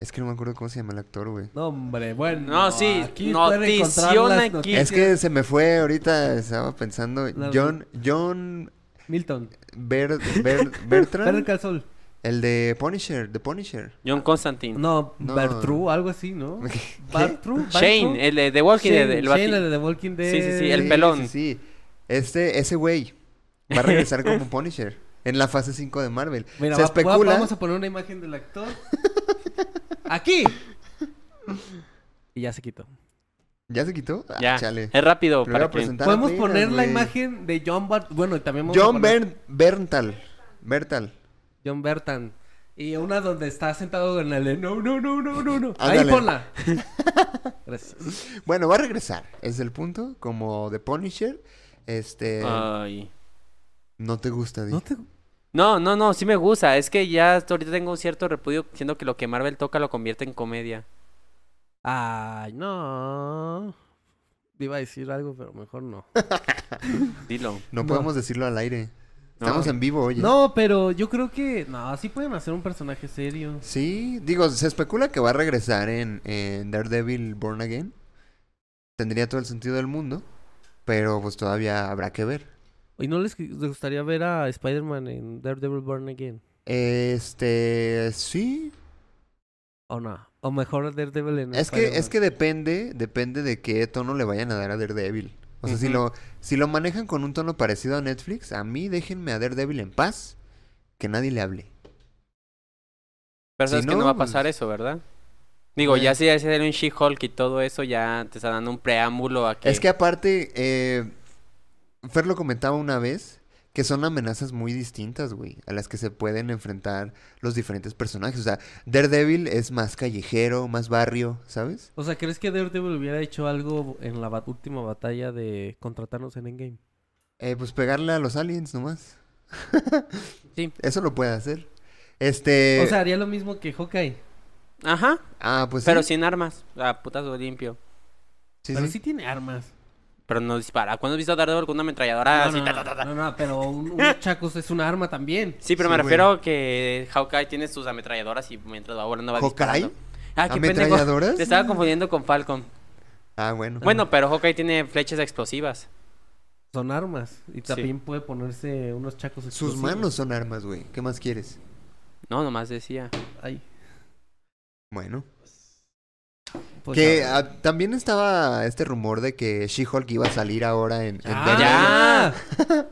Es que no me acuerdo cómo se llama el actor, güey. No, hombre, bueno. No, sí, aquí notición aquí. noticias. Es que se me fue ahorita, estaba pensando. La- John, John Milton. Ber, Ber- [laughs] Bertrand, Saul. el de Punisher, The Punisher. John Constantine. No, No. Bertru, algo así, ¿no? [laughs] ¿Qué? Bartru, Shane, el de The Walking Dead. El Shane, el de The Walking Dead. Sí, sí, sí, el Sí, pelón. Sí, sí. Este, ese güey va a regresar como [laughs] Punisher en la fase 5 de Marvel. Mira, se va- especula. vamos a poner una imagen del actor. ¡Aquí! Y ya se quitó. ¿Ya se quitó? Ah, Ya, chale. es rápido para que... Podemos apenas, poner la imagen de John Bart... Bueno, y también vamos a John poner Berntal. Bertal. John Bertan. Y una donde está sentado en el... No, no, no, no, no, no. Ahí ponla. [laughs] Gracias. Bueno, va a regresar. Es el punto. Como The Punisher. Este. Ay. No te gusta, Di. ¿No te... No, no, no, sí me gusta. Es que ya hasta ahorita tengo un cierto repudio siendo que lo que Marvel toca lo convierte en comedia. Ay, no. Iba a decir algo, pero mejor no. [laughs] Dilo. No No. podemos decirlo al aire. No. Estamos en vivo, oye. No, pero yo creo que... No, sí pueden hacer un personaje serio. Sí, digo, se especula que va a regresar en, en Daredevil Born Again. Tendría todo el sentido del mundo. Pero pues todavía habrá que ver. ¿Y no les gustaría ver a Spider-Man en Daredevil Born Again? Este, sí. ¿O no? O mejor Daredevil en Es que, es que depende, depende de qué tono le vayan a dar a Daredevil. O sea, si lo, si lo manejan con un tono parecido a Netflix, a mí déjenme a Daredevil en paz, que nadie le hable. Pero Si sabes que no, no va a pues- pasar eso, ¿verdad? Digo, Bueno. ya si es un She-Hulk y todo eso, ya te está dando un preámbulo a que... Es que aparte, eh, Fer lo comentaba una vez, que son amenazas muy distintas, güey, a las que se pueden enfrentar los diferentes personajes. O sea, Daredevil es más callejero, más barrio, ¿sabes? O sea, ¿crees que Daredevil hubiera hecho algo en la ba- última batalla de contratarnos en Endgame? Eh, pues pegarle a los aliens nomás. [laughs] Sí. Eso lo puede hacer. Este... O sea, haría lo mismo que Hawkeye. Ajá, ah, pues pero sí. sin armas. A putazo limpio. Sí, pero sí. sí tiene armas. Pero no dispara. ¿Cuándo has visto a Daredevil con una ametralladora no, así? no, ta, ta, ta, ta? no, no, pero un, un chacos es un arma también. Sí, pero Sí, me güey. refiero a que Hawkeye tiene sus ametralladoras y mientras va volando va ¿Hawkeye? Ah, qué. ¿Ametralladoras? Te estaba confundiendo con Falcon. Ah, bueno. Bueno, pero Hawkeye tiene flechas explosivas. Son armas. Y también puede ponerse unos chacos Sus explosivos. manos son armas, güey. ¿Qué más quieres? No, nomás decía. Ay, Bueno. Pues, que a ah, también estaba este rumor de que She-Hulk iba a salir ahora en, en ¡Ah! [laughs]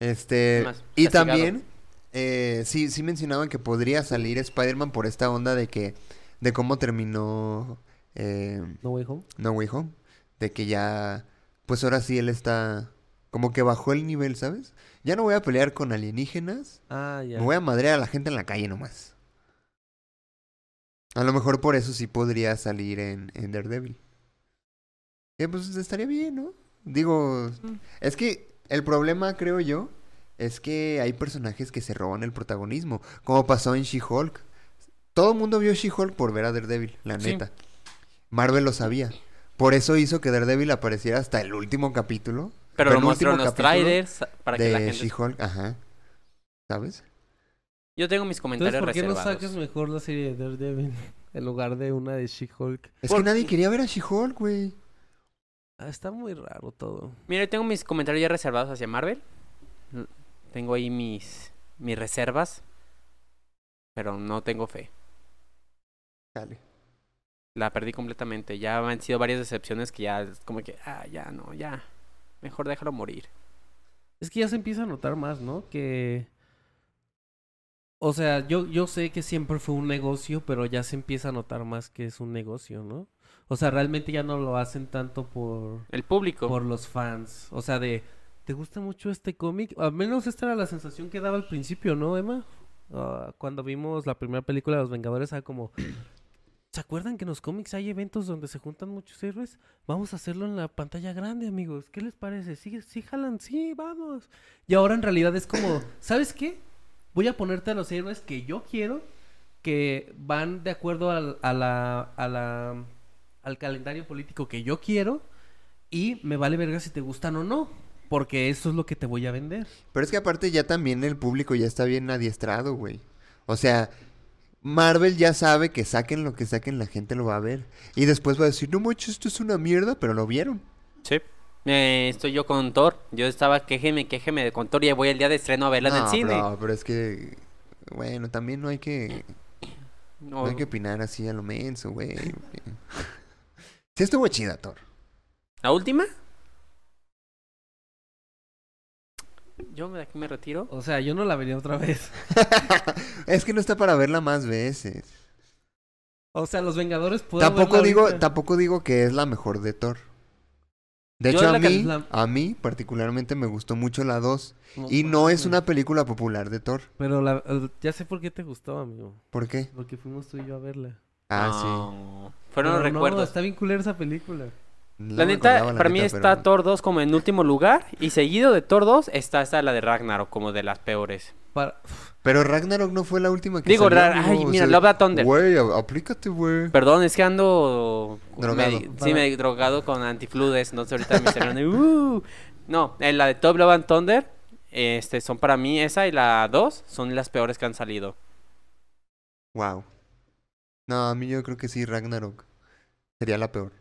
Este, Más y castigado. también, eh, sí, sí mencionaban que podría salir Spider-Man por esta onda de que, de cómo terminó eh, No Way Home. No Way Home. De que ya, pues ahora sí él está, como que bajó el nivel, ¿sabes? Ya no voy a pelear con alienígenas, Ah, ya. me voy a madrear a la gente en la calle nomás. A lo mejor por eso sí podría salir en, en Daredevil. Que pues estaría bien, ¿no? Digo, Mm. es que el problema, creo yo, es que hay personajes que se roban el protagonismo, como pasó en She-Hulk. Todo el mundo vio She-Hulk por ver a Daredevil, la Sí. neta. Marvel lo sabía. Por eso hizo que Daredevil apareciera hasta el último capítulo. Pero lo mostró en los capítulo trailers para que la de gente... She-Hulk, ajá. ¿Sabes? Yo tengo mis Entonces, comentarios ¿por qué no reservados. sacas mejor la serie de Daredevil [laughs] en lugar de una de She-Hulk? Es que nadie quería ver a She-Hulk, güey. Ah, está muy raro todo. Mira, yo tengo mis comentarios ya reservados hacia Marvel. Tengo ahí mis, mis reservas. Pero no tengo fe. Dale. La perdí completamente. Ya han sido varias decepciones que ya es como que, ah, ya no, ya. Mejor déjalo morir. Es que ya se empieza a notar más, ¿no? Que... O sea, yo, yo sé que siempre fue un negocio, pero ya se empieza a notar más que es un negocio, ¿no? O sea, realmente ya no lo hacen tanto por, El público. por los fans. O sea, de, ¿te gusta mucho este cómic? Al menos esta era la sensación que daba al principio, ¿no, Emma? Ah, cuando vimos la primera película de Los Vengadores, era como... ¿Se acuerdan que en los cómics hay eventos donde se juntan muchos héroes? Vamos a hacerlo en la pantalla grande, amigos. ¿Qué les parece? ¿Sí, sí jalan? Sí, vamos. Y ahora en realidad es como, ¿sabes qué? Voy a ponerte a los héroes que yo quiero, que van de acuerdo al, a la, a la, al calendario político que yo quiero, y me vale verga si te gustan o no, porque eso es lo que te voy a vender. Pero es que aparte ya también el público ya está bien adiestrado, güey. O sea, Marvel ya sabe que saquen lo que saquen, la gente lo va a ver. Y después va a decir, no manches, esto es una mierda, pero lo vieron. Sí. Eh, estoy yo con Thor. Yo estaba quejeme, quejeme de con Thor y voy el día de estreno a verla en el cine. No, pero es que, bueno, también no hay que, no No, hay que opinar así a lo menso, güey. [laughs] Sí estuvo chida, Thor. ¿La última? Yo de aquí me retiro. O sea, yo no la vería otra vez. [laughs] es que no está para verla más veces. O sea, los Vengadores puedo Tampoco verla digo, ahorita. tampoco digo que es la mejor de Thor. De Yo hecho, a mí, la- a mí particularmente me gustó mucho la 2. No Y no es una película popular de Thor. Pero la- el- ya sé por qué te gustó, amigo. ¿Por qué? Porque fuimos tú y yo a verla. Ah, sí. Fueron los Pero no, recuerdos. está bien culera esa película. No La neta, la para mí está pero- Thor 2 como en último lugar. Y seguido de Thor 2 está esta la de Ragnarok como de las peores. Para... Pero Ragnarok no fue la última que Digo, salió, ay, o mira, sea, Love Thunder. Güey, aplícate, güey. Perdón, es que ando... Drogado. me- sí, me he drogado con antifludes. Entonces ahorita me salieron de... "Uh". No, en la de Top Love and Thunder este, son para mí esa y la 2 son las peores que han salido. Wow. No, a mí yo creo que sí, Ragnarok. Sería la peor.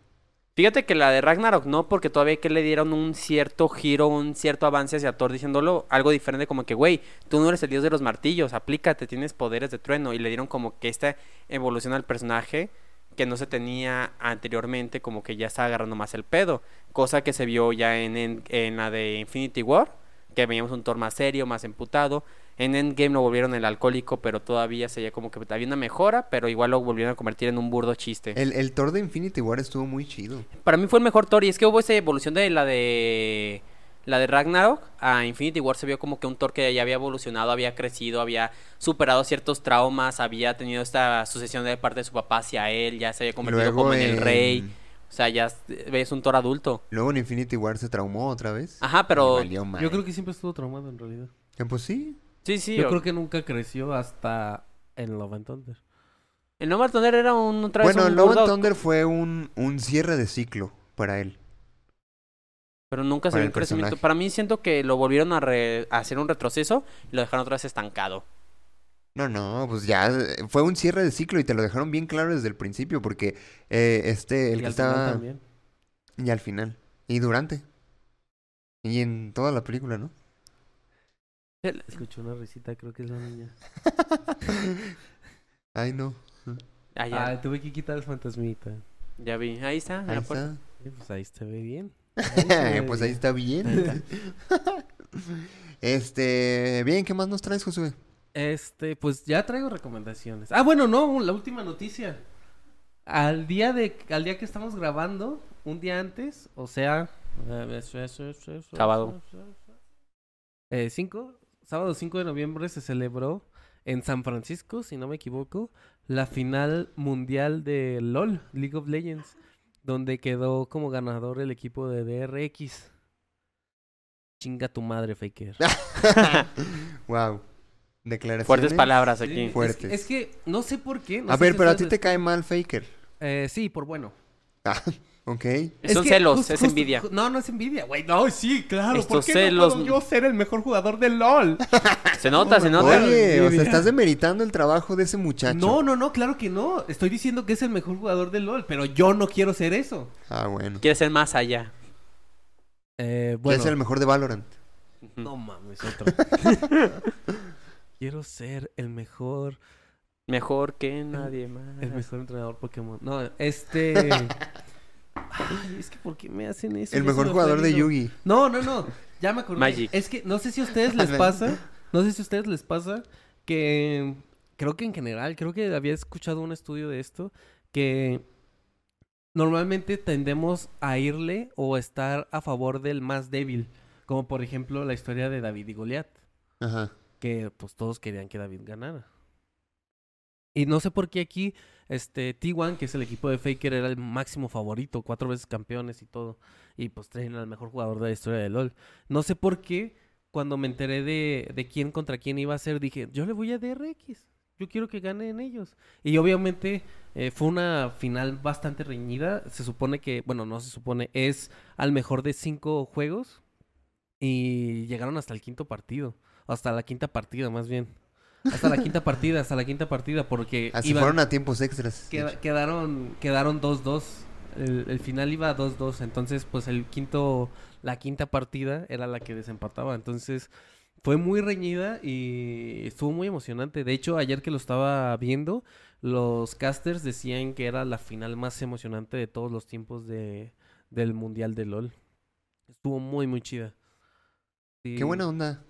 Fíjate que la de Ragnarok no, porque todavía que le dieron un cierto giro, un cierto avance hacia Thor diciéndolo algo diferente, como que, güey, tú no eres el dios de los martillos, aplícate, tienes poderes de trueno. Y le dieron como que esta evolución al personaje que no se tenía anteriormente, como que ya estaba agarrando más el pedo. Cosa que se vio ya en, en, en la de Infinity War, que veíamos un Thor más serio, más emputado. En Endgame lo volvieron el alcohólico, pero todavía se veía como que había una mejora, pero igual lo volvieron a convertir en un burdo chiste. El, el Thor de Infinity War estuvo muy chido. Para mí fue el mejor Thor y es que hubo esa evolución de la de la de Ragnarok a Infinity War se vio como que un Thor que ya había evolucionado, había crecido, había superado ciertos traumas, había tenido esta sucesión de parte de su papá hacia él, ya se había convertido Luego como en el rey, o sea, ya es un Thor adulto. Luego en Infinity War se traumó otra vez. Ajá, pero. Yo creo que siempre estuvo traumado en realidad. Que, Pues sí. Sí, sí. Yo o- creo que nunca creció hasta en Love and Thunder. El Nova Thunder era un otra vez Bueno, un Love and Thunder fue un, un cierre de ciclo para él. pero nunca se para vio el un crecimiento. personaje. Para mí siento que lo volvieron a, re- a hacer un retroceso y lo dejaron otra vez estancado. No, no, pues ya fue un cierre de ciclo y te lo dejaron bien claro desde el principio porque eh, este, el y que al final estaba... también. Y al final. Y durante. Y en toda la película, ¿no? Escuché una risita, creo que es la niña. [laughs] Ay, no. Ah, ya, Ah, tuve que quitar el fantasmita. ya vi. Ahí está. en Ahí la puerta. está. Eh, pues ahí se ve bien. Ahí pues ahí bien. está bien. este, bien, ¿qué más nos traes, Josué? Este, pues ya traigo recomendaciones. Ah, bueno, no, la última noticia. Al día de, al día que estamos grabando, un día antes, o sea, Sábado. Eh, cinco, sábado 5 de noviembre se celebró en San Francisco, si no me equivoco, la final mundial de LOL, League of Legends, donde quedó como ganador el equipo de DRX. Chinga tu madre, Faker. [laughs] [laughs] wow. Declaraciones. Fuertes palabras Sí, aquí. es- Fuertes. Es, que no sé por qué. no a sé ver, si pero a ti te cae mal Faker. Eh, sí, por bueno. Ah, ok. Es Son que celos, es envidia. no, no es envidia, güey. No, sí, claro. ¿Por Estos qué celos- no puedo yo ser el mejor jugador de LOL? [laughs] Se nota, se nota. Oye, o sea, estás demeritando el trabajo de ese muchacho. No, no, no, claro que no. Estoy diciendo que es el mejor jugador de LOL, pero yo no quiero ser eso. Ah, bueno. Quiere ser más allá. Eh, ¿Quién bueno, es el mejor de Valorant? No mames, [laughs] otro. [laughs] quiero ser el mejor, Mejor que nadie más. el mejor entrenador Pokémon. No, este. Ay, es que ¿por qué me hacen eso? El mejor me jugador de. Yugi. No, no, no. Ya me acordé. Magic. Es que no sé si a ustedes les [laughs] pasa. No sé si a ustedes les pasa que. Creo que en general, creo que había escuchado un estudio de esto. Que normalmente tendemos a irle o estar a favor del más débil. Como por ejemplo la historia de David y Goliat. Ajá. Que pues todos querían que David ganara. Y no sé por qué aquí, este, T1, que es el equipo de Faker, era el máximo favorito, cuatro veces campeones y todo. Y pues traen al mejor jugador de la historia de LOL. No sé por qué, cuando me enteré de, quién contra quién iba a ser, dije, yo le voy a DRX. Yo quiero que ganen ellos. Y obviamente eh, fue una final bastante reñida. Se supone que, bueno, no se supone, es al mejor de cinco juegos. Y llegaron hasta el quinto partido. Hasta la quinta partida, más bien. Hasta la quinta partida, hasta la quinta partida, porque Así iban- fueron a tiempos extras. quedaron quedaron 2-2. El, el final iba 2-2, entonces pues el quinto la quinta partida era la que desempataba, entonces fue muy reñida y estuvo muy emocionante. De hecho, ayer que lo estaba viendo, los casters decían que era la final más emocionante de todos los tiempos de del Mundial de LoL. Estuvo muy muy chida. Sí. Qué buena onda.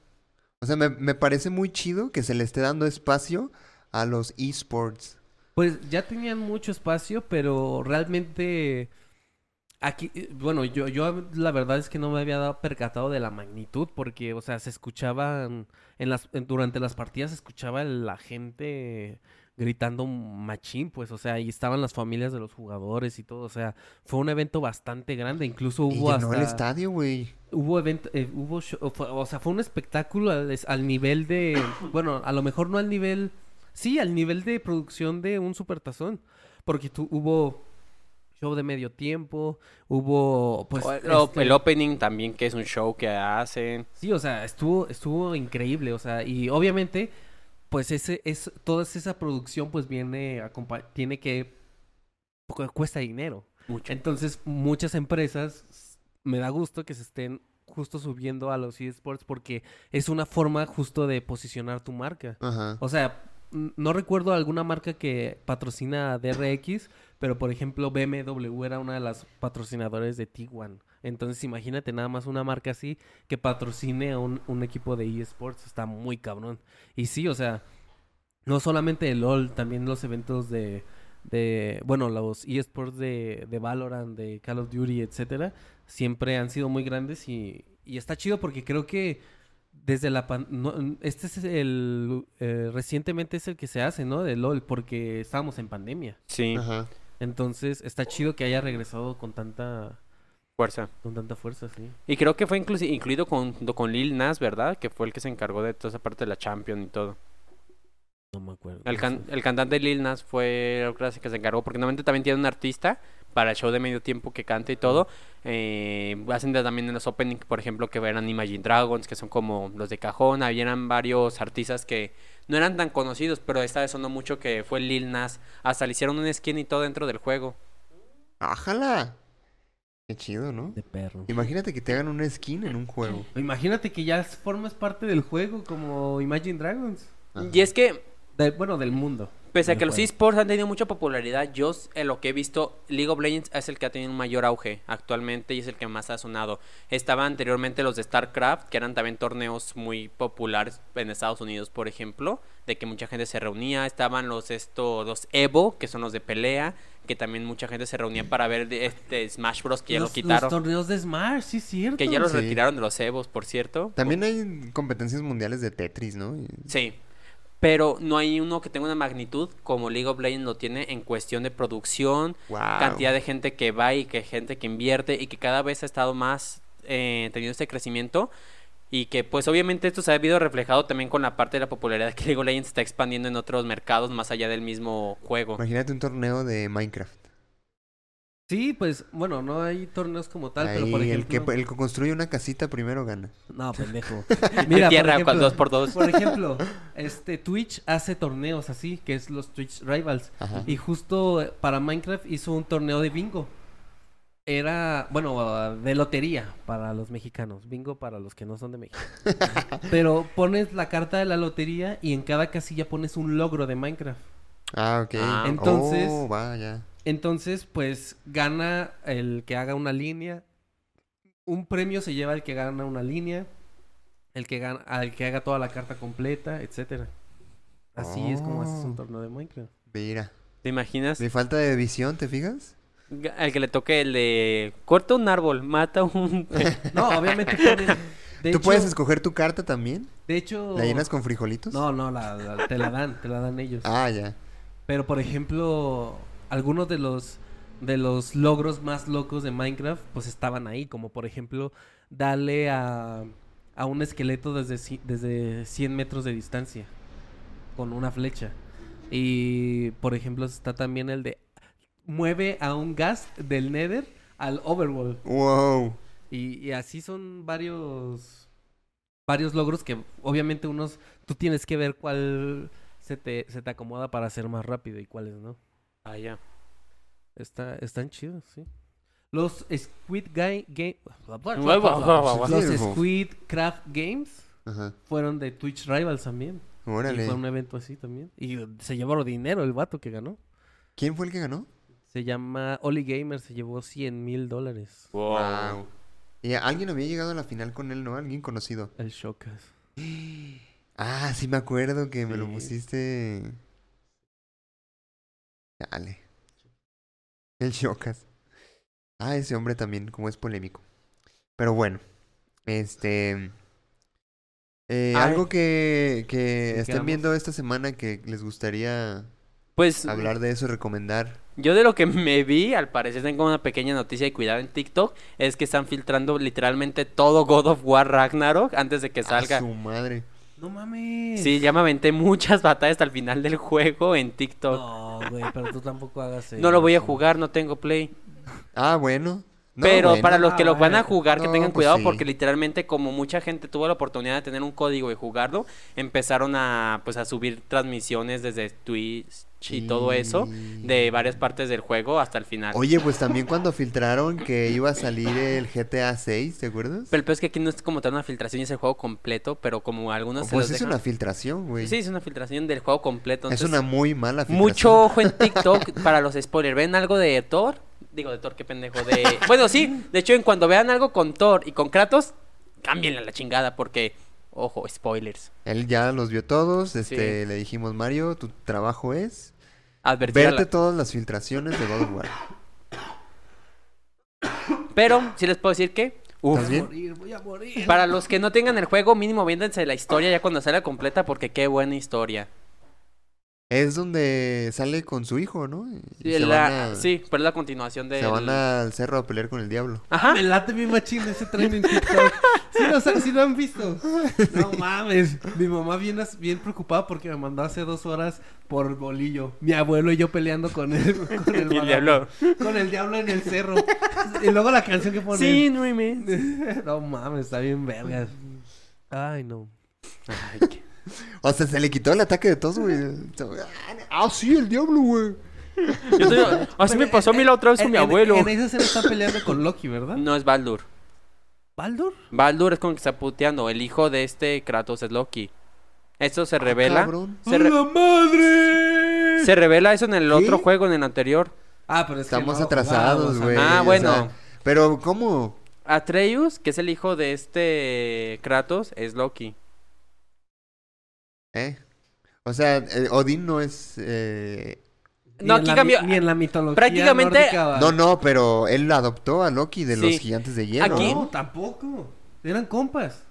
O sea, me, me parece muy chido que se le esté dando espacio a los esports. Pues ya tenían mucho espacio, pero realmente aquí, bueno, yo, yo la verdad es que no me había dado percatado de la magnitud, porque, o sea, se escuchaban en las, en- durante las partidas se escuchaba la gente gritando machín, pues, o sea, y estaban las familias de los jugadores y todo, o sea, fue un evento bastante grande, incluso Y hubo llenó el estadio, güey. hubo evento, eh, hubo show- o sea, fue un espectáculo al, nivel de, [coughs] bueno, a lo mejor no al nivel, sí, al nivel de producción de un supertazón, porque tu, hubo show de medio tiempo, hubo, pues, O este, el opening también, que es un show que hacen. sí, o sea, estuvo, estuvo increíble, o sea, y obviamente, pues ese, es, toda esa producción, pues viene, acompa- tiene que, cu- cuesta dinero. Mucho. Entonces, muchas empresas me da gusto que se estén justo subiendo a los eSports porque es una forma justo de posicionar tu marca. Ajá. O sea, no recuerdo alguna marca que patrocina a DRX, pero por ejemplo BMW era una de las patrocinadores de T1. Entonces imagínate nada más una marca así que patrocine a un, un equipo de eSports. Está muy cabrón. Y sí, o sea, no solamente el LOL, también los eventos de, de bueno, los eSports de, de Valorant, de Call of Duty, etcétera, siempre han sido muy grandes y, y está chido porque creo que desde la pan- no, este es el eh, recientemente es el que se hace, ¿no? De LOL porque estábamos en pandemia. Sí, Ajá. Entonces, está chido que haya regresado con tanta fuerza. con tanta fuerza, sí. Y creo que fue inclusi- incluido con, junto con Lil Nas, ¿verdad? Que fue el que se encargó de toda esa parte de la Champion y todo. No me acuerdo. El, can- el cantante Lil Nas fue el que se encargó, porque normalmente también tiene un artista para el show de medio tiempo que canta y todo. Eh, hacen de- también en los openings, por ejemplo, que eran Imagine Dragons, que son como los de cajón. Habían varios artistas que no eran tan conocidos, pero esta vez sonó mucho que fue Lil Nas. Hasta le hicieron un skin y todo dentro del juego. ¡Ájala! Qué chido, ¿no? de perro. Imagínate que te hagan una skin en un juego. Imagínate que ya formas parte del juego como Imagine Dragons. Ajá. Y es que De- bueno, del mundo. Pese a que los esports han tenido mucha popularidad, yo en lo que he visto, League of Legends es el que ha tenido un mayor auge actualmente y es el que más ha sonado. Estaban anteriormente los de StarCraft, que eran también torneos muy populares en Estados Unidos, por ejemplo, de que mucha gente se reunía. Estaban los esto, los Evo, que son los de pelea, que también mucha gente se reunía para ver de- este Smash Bros. que ya los, lo quitaron. los torneos de Smash, sí cierto. Que ya los Sí. retiraron de los Evos, por cierto. También hay competencias mundiales de Tetris, ¿no? Y- Sí. Pero no hay uno que tenga una magnitud como League of Legends lo tiene en cuestión de producción, cantidad de gente que va y que gente que invierte y que cada vez ha estado más eh, teniendo este crecimiento y que pues obviamente esto se ha habido reflejado también con la parte de la popularidad que [laughs] League of Legends está expandiendo en otros mercados más allá del mismo juego. Imagínate un torneo de Minecraft. Sí, pues, bueno, no hay torneos como tal, pero por el, ejemplo... que, el que construye una casita primero gana. No, pendejo. [laughs] Mira, tierra por con ejemplo, dos por dos. Por ejemplo, [laughs] este Twitch hace torneos así, que es los Twitch Rivals. Ajá. Y justo eh, para Minecraft hizo un torneo de bingo. Era, bueno, de lotería para los mexicanos. Bingo para los que no son de México. [laughs] Pero pones la carta de la lotería y en cada casilla pones un logro de Minecraft. Ah, ok. Ah. Entonces- Oh, vaya. Entonces, pues gana el que haga una línea. Un premio se lleva el que gana una línea. El que gana, al que haga toda la carta completa, etcétera. Así es como haces un Oh. torneo de Minecraft. Mira. ¿Te imaginas? Mi falta de visión, ¿te fijas? Al que le toque el de corta un árbol, mata un... [laughs] No, obviamente ponen. [laughs] De ¿Tú hecho, puedes escoger tu carta también? De hecho. ¿La llenas con frijolitos? No, no, la, la- te la dan, te la dan ellos. Ah, ya. Pero por ejemplo, algunos de los de los logros más locos de Minecraft pues estaban ahí, como por ejemplo darle a, a un esqueleto desde, desde 100 metros de distancia con una flecha. Y por ejemplo está también el de mueve a un gas del Nether al Overworld. Wow. Y, y así son varios varios logros que obviamente unos tú tienes que ver cuál se te, se te acomoda para ser más rápido y cuáles no. Ah, ya. Está, están chidos, sí. Los Squid Guy Game Los Squid Craft Games Ajá. fueron de Twitch Rivals también. Y Órale. fue un evento así también. Y se llevaron dinero el vato que ganó. ¿Quién fue el que ganó? Se llama Oli Gamer, se llevó 100 mil dólares. Wow. Wow. Y alguien había llegado a la final con él, ¿no? Alguien conocido. El Showcase. [gasps] Ah, sí me acuerdo que me lo pusiste. Dale. El Shokas. Ah, ese hombre también, como es polémico. Pero bueno, este... eh, algo que, que Sí, estén quedamos. viendo esta semana que les gustaría Pues hablar de eso, recomendar. yo de lo que me vi, al parecer tengo una pequeña noticia de cuidado en TikTok, es que están filtrando literalmente todo God of War Ragnarok antes de que A salga. su madre. No mames. Sí, ya me aventé muchas batallas hasta el final del juego en TikTok. No, güey, pero tú tampoco hagas No lo voy a eso. jugar, no tengo play. Ah, bueno. No, Pero bueno. para los que lo van a Ah, jugar, que no, tengan pues cuidado, sí. porque literalmente como mucha gente tuvo la oportunidad de tener un código y jugarlo, empezaron a pues a subir transmisiones desde Twitch y todo eso de varias partes del juego hasta el final. Oye, pues también cuando filtraron que iba a salir el GTA 6, ¿te acuerdas? Pero el peor es que aquí no es como tal una filtración y es el juego completo, pero como algunos se pues los es dejan- una filtración, güey. Sí, es una filtración del juego completo. es una muy mala filtración. Mucho ojo en TikTok [laughs] para los spoilers. ¿Ven algo de Thor? Digo, de Thor, qué pendejo. De... [laughs] Bueno, sí. De hecho, en cuando vean algo con Thor y con Kratos, cámbienle a la chingada porque, ojo, spoilers. Él ya los vio todos, este, Sí. le dijimos, Mario, tu trabajo es Advertir a la- todas las filtraciones de God of War. Pero, sí les puedo decir que... uf, ¿Estás bien? Morir, voy a morir. para los que no tengan el juego, mínimo viéndense la historia ya cuando salga completa porque qué buena historia. Es donde sale con su hijo, ¿no? Y Sí, se, la- van a, sí, pero es la continuación de... se van al cerro a pelear con el diablo. Ajá. Me late mi machín ese tren en TikTok. ¿Sí lo, sí lo han visto? No mames. Mi mamá bien, as- bien preocupada porque me mandó hace dos horas por bolillo. Mi abuelo y yo peleando con él. Con el, [laughs] Y el vagabundo. diablo. Con el diablo en el cerro. Y luego la canción que pone. Sí, no me... [laughs] No mames, está bien vergas. Ay, no. Ay, qué- O sea, se le quitó el ataque de todos, güey. Ah, sí, el diablo, güey. Yo te- Así me pasó a mí la otra vez con En- mi en- abuelo. En esa escena está peleando con Loki, ¿verdad? No es Baldur. ¿Baldur? Baldur es con el que está puteando. El hijo de este Kratos es Loki. Esto se Ah, revela. cabrón. se, re- ¡A la madre! se revela eso en el otro juego, en el anterior. Ah, pero es que Estamos no atrasados, güey. Ah, o bueno. sea, pero, ¿cómo? Atreus, que es el hijo de este Kratos, es Loki. ¿Eh? O sea, eh, Odín no es... eh, No, aquí cambió- Ni en la mitología prácticamente- nórdica. No, no, pero él adoptó a Loki de los gigantes de hielo. Aquí- ¿no? Tampoco. Eran compas.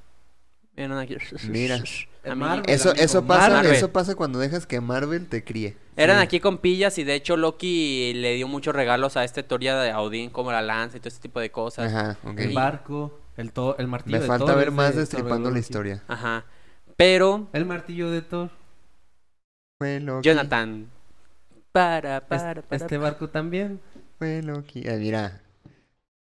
Miren aquí. Mira. [laughs] Marvel. Eso, eso pasa, Marvel. eso pasa cuando dejas que Marvel te críe. Eran Sí. aquí compillas y de hecho Loki le dio muchos regalos a este Toria de Odín, como la lanza y todo ese tipo de cosas. Ajá, ok. El barco, el, to- el martillo Me de falta Thor ver más de destripando la historia. Ajá. Pero, El martillo de Thor. Fue Loki. Jonathan. Para, para, para. este barco también. Fue Loki. Ah, mira.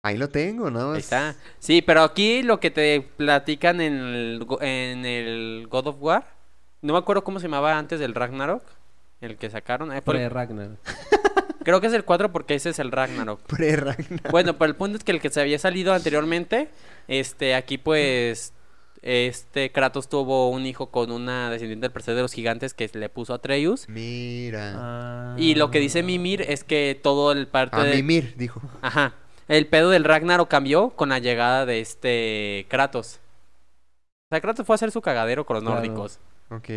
Ahí lo tengo, más. Ahí está. Sí, pero aquí lo que te platican en el, go- en el God of War, no me acuerdo cómo se llamaba antes del Ragnarok, el que sacaron. eh, fue el- Pre Ragnar. [laughs] creo que es el 4 porque ese es el Ragnarok. Pre-Ragnar. Bueno, pero el punto es que el que se había salido anteriormente, este, aquí pues, este Kratos tuvo un hijo con una descendiente del tercer de los gigantes que le puso a Atreus. Mira. Ah. Y lo que dice Mimir es que todo el parte a de... Mimir, dijo. Ajá. El pedo del Ragnarok cambió con la llegada de este Kratos. O sea, Kratos fue a hacer su cagadero con los Claro. nórdicos. Ok.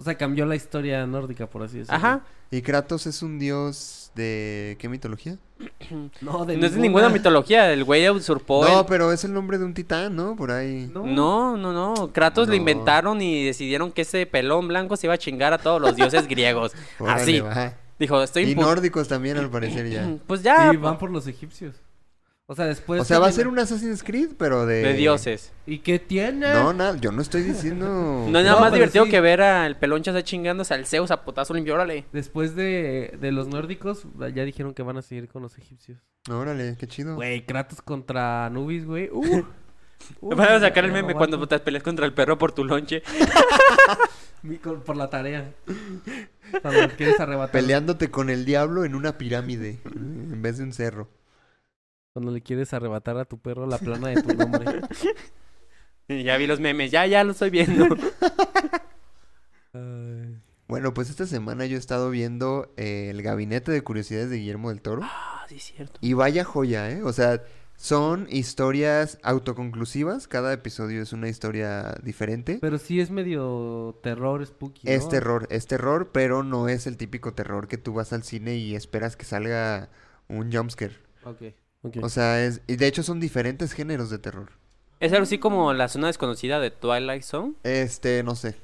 O sea, cambió la historia nórdica, por así decirlo. Ajá. ¿Y Kratos es un dios de qué mitología? [clears throat] No, de no es de ninguna mitología. El güey usurpó. no, el- pero es el nombre de un titán, ¿no? Por ahí. No. No, no, no. Kratos No. lo inventaron y decidieron que ese pelón blanco se iba a chingar a todos los dioses griegos. [laughs] Órale, Así. va. Dijo, estoy Y nórdicos también, al parecer, ya. [clears throat] Pues ya. y van por los egipcios. O sea, después... O sea, va a ser un Assassin's Creed, pero de... De dioses. ¿Y qué tiene? No, nada, yo no estoy diciendo... [laughs] No hay nada No, más divertido sí. que ver al peloncha está chingándose al Zeus a potazo limpio, órale. Después de, de los nórdicos, ya dijeron que van a seguir con los egipcios. Órale, qué chido. Güey, Kratos contra Anubis, güey. Uh. [laughs] Uh, Van a sacar el meme cuando te peleas contra el perro por tu lonche. [laughs] Por la tarea. Cuando quieres arrebatar. Peleándote con el diablo en una pirámide, en vez de un cerro. Cuando le quieres arrebatar a tu perro la plana de tu nombre. [laughs] Ya vi los memes, ya, ya lo estoy viendo. [laughs] Ay. Bueno, pues esta semana yo he estado viendo eh, el Gabinete de Curiosidades de Guillermo del Toro. ah, sí, es cierto. Y vaya joya, ¿eh? O sea, son historias autoconclusivas. Cada episodio es una historia diferente. Pero sí es medio terror, spooky. ¿no? Es terror, es terror, pero no es el típico terror que tú vas al cine y esperas que salga un jumpscare. Ok, O sea, es... Y de hecho son diferentes géneros de terror. Es algo así como la zona desconocida de Twilight Zone. Este, no sé.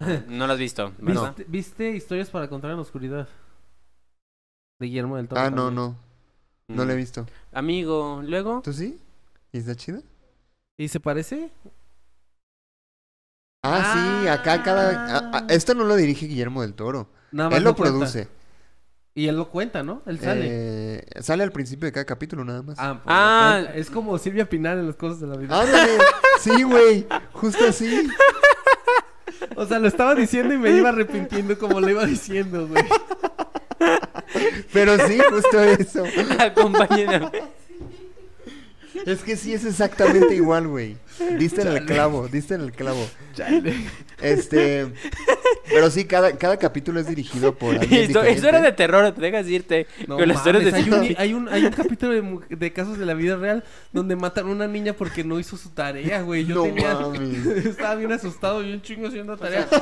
[laughs] No lo has visto, ¿verdad? ¿Viste, viste historias para contar en la oscuridad? De Guillermo del Toro. Ah, no, también. no. No lo he Mm. visto. Amigo, luego. ¿Tú sí? ¿Y está chida? ¿Y se parece? Ah, sí, acá cada... a- a- esto no lo dirige Guillermo del Toro. Nada Él lo cuenta. produce. Y él lo cuenta, ¿no? Él sale. Eh, sale al principio de cada capítulo nada más. Ah, pues, Ah. cuenta. es como Silvia Pinal en las cosas de la vida. Ándale. [laughs] Sí, güey. Justo así. O sea, lo estaba diciendo y me iba arrepintiendo como lo iba diciendo, güey. Pero sí, justo eso. [laughs] Acompáñenme. Es que sí es exactamente igual, güey. Diste en el clavo, diste en el clavo. Este. Pero sí, cada, cada capítulo es dirigido por alguien eso era de terror, te dejas irte. No Con las historias mames, de hay, un, hay, un, hay un capítulo de, casos de la vida real donde matan a una niña porque no hizo su tarea, güey. Yo No tenía... mames. [laughs] Estaba bien asustado y un chingo haciendo tarea. [laughs]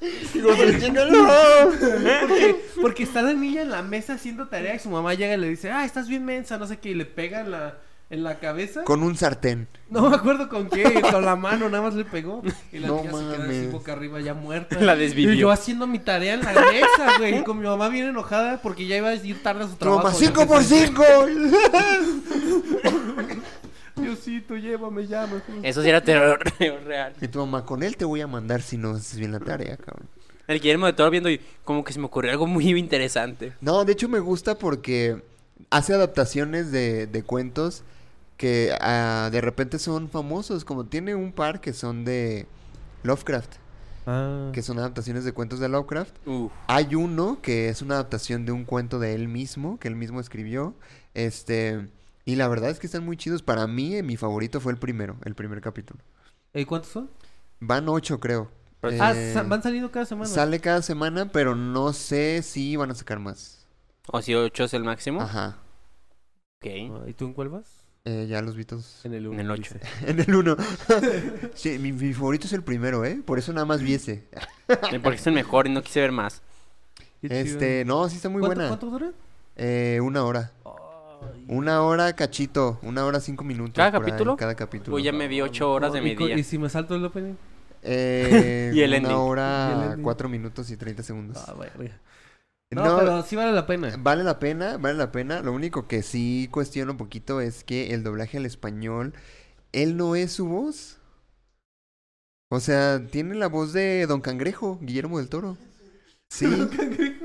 [laughs] [laughs] Porque, porque está la niña en la mesa haciendo tarea y su mamá llega y le dice, ah, estás bien mensa, no sé qué, y le pega en la, en la cabeza. Con un sartén. No me acuerdo con qué, [laughs] con la mano, nada más le pegó. Y la no niña se queda así boca arriba ya muerta. La desvivió. Y yo haciendo mi tarea en la mesa, güey, con mi mamá bien enojada porque ya iba a ir tarde a su trabajo. Toma, 5 por 5 Diosito, llévame. Eso sí era [laughs] terror real. Y tu mamá, con él te voy a mandar si no haces bien la tarea, cabrón. El Guillermo de Toro viendo y como que se me ocurrió algo muy interesante. No, de hecho me gusta porque hace adaptaciones de, de cuentos que ah, de repente son famosos. Como tiene un par que son de Lovecraft, Ah. que son adaptaciones de cuentos de Lovecraft. Uf. Hay uno que es una adaptación de un cuento de él mismo, que él mismo escribió. Este, y la verdad es que están muy chidos. Para mí, eh, mi favorito fue el primero, el primer capítulo. ¿Y cuántos son? Van ocho, creo. Pero- ah, Eh, sa- van saliendo cada semana. Sale cada semana, pero no sé si van a sacar más. O si 8 es el máximo. Ajá. Ok. Ah, ¿Y tú en cuál vas? Eh, ya los vi todos. En el En uno, el 8. dice. [laughs] En el uno. [laughs] sí, mi, mi favorito es el primero, ¿eh? Por eso nada más vi ese. Porque es el mejor y no quise ver más. Este, no, sí está muy ¿Cuánto, buena. ¿Cuánto dura? Eh, una hora. Una hora cachito. Una hora cinco minutos. ¿Cada ahí, capítulo? cada capítulo. Uy, ya me vi 8 horas de ¿Y mi día. ¿Y si me salto el opening? Eh, [laughs] Y el una ending. Y el hora, cuatro minutos y 30 segundos. Ah. No, No, pero sí vale la pena. Vale la pena, vale la pena. Lo único que sí cuestiono un poquito es que el doblaje al español, él no es su voz. O sea, tiene la voz de Don Cangrejo, Guillermo del Toro. [laughs] Sí,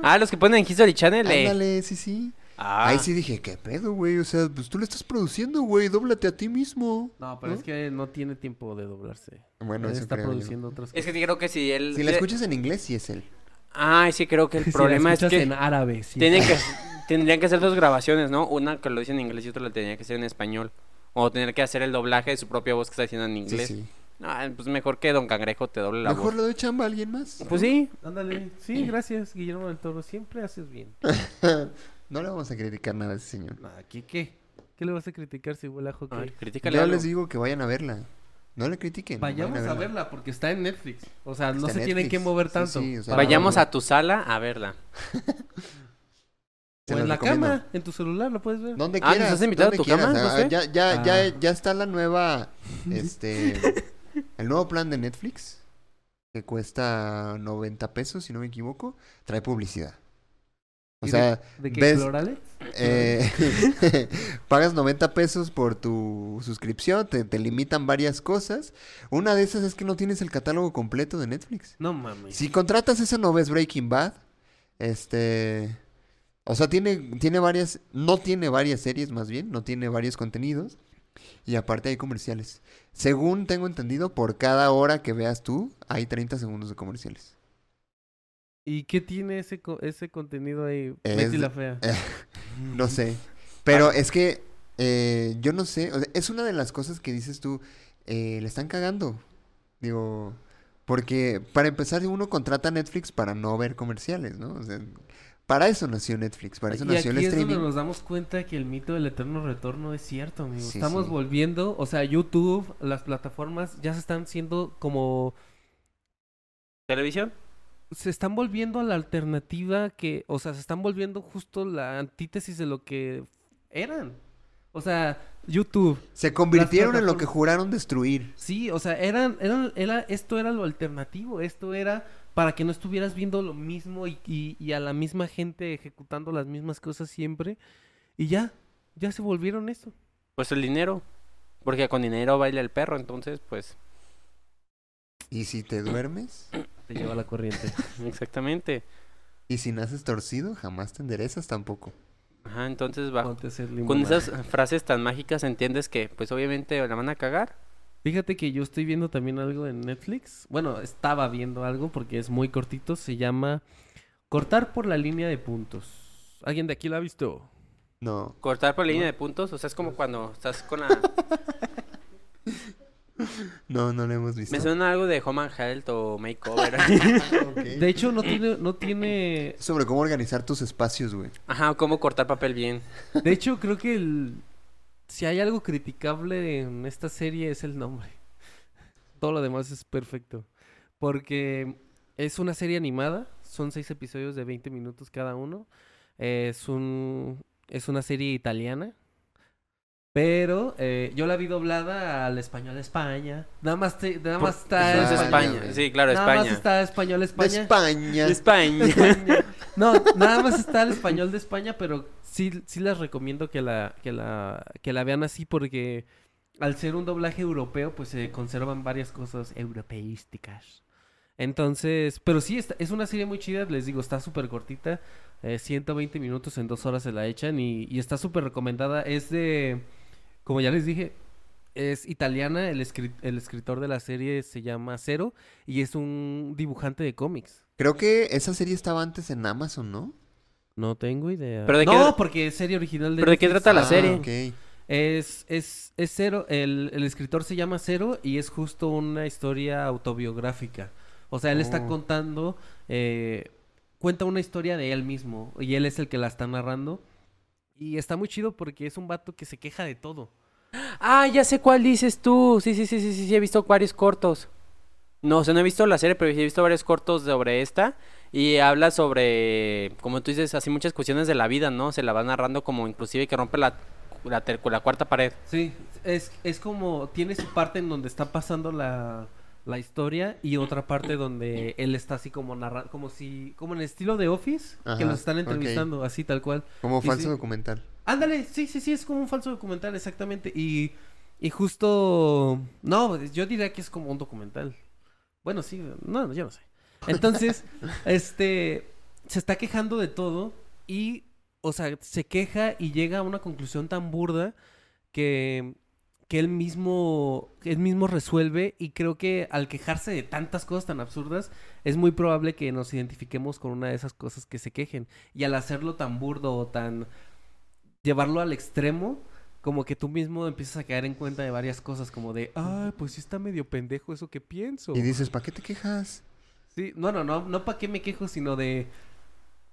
Ah, los que ponen en History Channel. eh. ándale, sí, sí. Ah, Ahí sí dije, ¿qué pedo, güey? O sea, pues tú lo estás produciendo, güey, dóblate a ti mismo. No, pero ¿No? es que no tiene tiempo de doblarse. Bueno, Él eso está creo yo. produciendo otras Es que creo que si él. Si la escuchas en inglés, sí es él. Ah, sí, creo que el [laughs] Si la problema es escuchas que. en árabe, sí. Tienen que, tendrían que hacer dos grabaciones, ¿no? Una que lo dice en inglés y otra la tenía que hacer en español. O tener que hacer el doblaje de su propia voz que está diciendo en Sí, inglés. sí. Ah, pues mejor que Don Cangrejo te doble la Mejor voz. le doy chamba a alguien más. Pues sí. Ándale. Sí, gracias, Guillermo del Toro. Siempre haces bien. [laughs] no le vamos a criticar nada a ese señor. Nah, ¿qué qué? ¿Qué le vas a criticar si huele a A hockey? ver, critícale Yo algo. les digo que vayan a verla. No le critiquen. Vayamos vayan a verla porque está en Netflix. O sea, no Está se en tienen que mover Sí, tanto. sí, o sea, para Vayamos a tu sala a verla. [laughs] Se O los en la recomiendo. cama, en tu celular, lo puedes ver. Donde Ah, ¿nos quieras. has invitado a donde tu quieras. cama, Ah, José? ya, ya, Ah. ya, ya está la nueva, [laughs] este, el nuevo plan de Netflix, que cuesta 90 pesos, si no me equivoco, trae publicidad. O ¿Y sea, ¿De qué ves- eh, [laughs] pagas 90 pesos por tu suscripción, te, te limitan varias cosas. Una de esas es que no tienes el catálogo completo de Netflix. No mames. Si contratas eso no ves Breaking Bad. Este... O sea, tiene, tiene varias... No tiene varias series más bien, no tiene varios contenidos. Y aparte hay comerciales. Según tengo entendido, por cada hora que veas tú, hay 30 segundos de comerciales. ¿Y qué tiene ese, co- ese contenido ahí? Es- Betty la fea. [laughs] eh, No sé. Pero es que eh, yo no sé. o sea, es una de las cosas que dices tú. eh, le están cagando. Digo. Porque para empezar, uno contrata Netflix para no ver comerciales, ¿no? O sea, para eso nació Netflix, para eso y nació el aquí es donde streaming. nos damos cuenta que el mito del eterno retorno es cierto, amigo. Sí, Estamos sí. volviendo, o sea, YouTube, las plataformas ya se están siendo como ¿Televisión? Se están volviendo a la alternativa que, o sea, se están volviendo justo la antítesis de lo que eran. O sea, YouTube, Se convirtieron en lo que juraron destruir. sí, o sea, eran, eran, era, esto era lo alternativo, esto era para que no estuvieras viendo lo mismo y, y, y a la misma gente ejecutando las mismas cosas siempre. Y ya, ya se volvieron eso. Pues el dinero. Porque con dinero baila el perro, entonces, pues, Y si te duermes, Te lleva la corriente. [laughs] exactamente. y si naces torcido, jamás te enderezas tampoco. Ajá, entonces bajo. Con esas frases tan mágicas entiendes que, pues obviamente la van a cagar. Fíjate que yo estoy viendo también algo en Netflix. Bueno, estaba viendo algo porque es muy cortito. Se llama Cortar por la línea de puntos. ¿Alguien de aquí lo ha visto? No. Cortar por la línea de puntos, o sea, es como cuando estás con la... [laughs] [laughs] No, no lo hemos visto. Me suena algo de Home and Health o Makeover. [laughs] Ok. De hecho, no tiene, no tiene. Sobre cómo organizar tus espacios, güey. Ajá, cómo cortar papel bien. De hecho, creo que el. Si hay algo criticable en esta serie es el nombre. Todo lo demás es perfecto. Porque es una serie animada. Son seis episodios de 20 minutos cada uno. Es un. Es una serie italiana. Pero eh, yo la vi doblada al español de España. Nada más, te- nada más está España, sí, claro, Nada más España. está español De España. España. España. España. No, nada más está el español de España, pero sí, sí les recomiendo que la, que la, que la vean así porque al ser un doblaje europeo, pues se conservan varias cosas europeísticas. Entonces, pero sí, está- es una serie muy chida, les digo, está súper cortita, eh, 120 minutos en dos horas se la echan y, y está súper recomendada. Es de, como ya les dije, es italiana, el, escri- el escritor de la serie se llama Cero y es un dibujante de cómics. Creo que esa serie estaba antes en Amazon, ¿no? No tengo idea. ¿Pero de qué no, porque es serie original de ¿Pero de qué Netflix. trata la Ah, serie? Es, es, es Cero, el, el escritor se llama Cero y es justo una historia autobiográfica. O sea, él está Oh. contando, eh, cuenta una historia de él mismo y él es el que la está narrando. Y está muy chido porque es un vato que se queja de todo. Ah, ya sé cuál dices tú. Sí, sí, sí, sí, sí, sí, he visto varios cortos. No, o sea, no he visto la serie, pero sí he visto varios cortos sobre esta. Y habla sobre, como tú dices, así muchas cuestiones de la vida, ¿no? Se la va narrando como inclusive que rompe la, la, la cuarta pared. Sí, es, es como, tiene su parte en donde está pasando la, la historia y otra parte donde él está así como narrando, como si, como en el estilo de Office, que los están entrevistando, así tal cual. Como Y falso sí. documental. Ándale, sí, sí, sí, es como un falso documental, exactamente. Y, y justo, no, yo diría que es como un documental. Bueno, sí, no, yo no sé. Entonces, [laughs] este, se está quejando de todo y, o sea, se queja y llega a una conclusión tan burda que, que él mismo, él mismo resuelve y creo que al quejarse de tantas cosas tan absurdas, es muy probable que nos identifiquemos con una de esas cosas que se quejen. Y al hacerlo tan burdo o tan llevarlo al extremo, como que tú mismo empiezas a caer en cuenta de varias cosas, como de, ay, pues sí está medio pendejo eso que pienso. Y dices, ¿para qué te quejas? Sí, no, no, no, no para qué me quejo, sino de,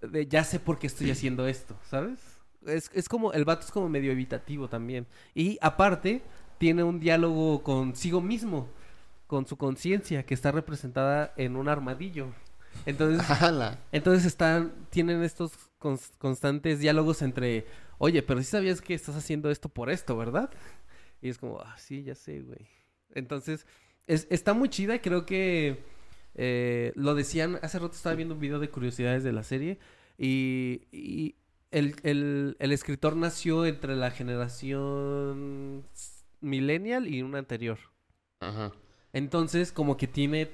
de ya sé por qué estoy haciendo esto, ¿sabes? Es, es como, el vato es como medio evitativo también. Y aparte, tiene un diálogo consigo mismo, con su conciencia, que está representada en un armadillo. Entonces, [laughs] ¡Hala! entonces están, tienen estos cons- constantes diálogos entre, oye, pero si sabías que estás haciendo esto por esto, ¿verdad? Y es como, ah, sí, ya sé, güey. Entonces, es- está muy chida y creo que eh, lo decían, hace rato estaba viendo un video de curiosidades de la serie Y, y el, el- el escritor nació entre la generación millennial y una anterior. Ajá. Entonces, como que tiene,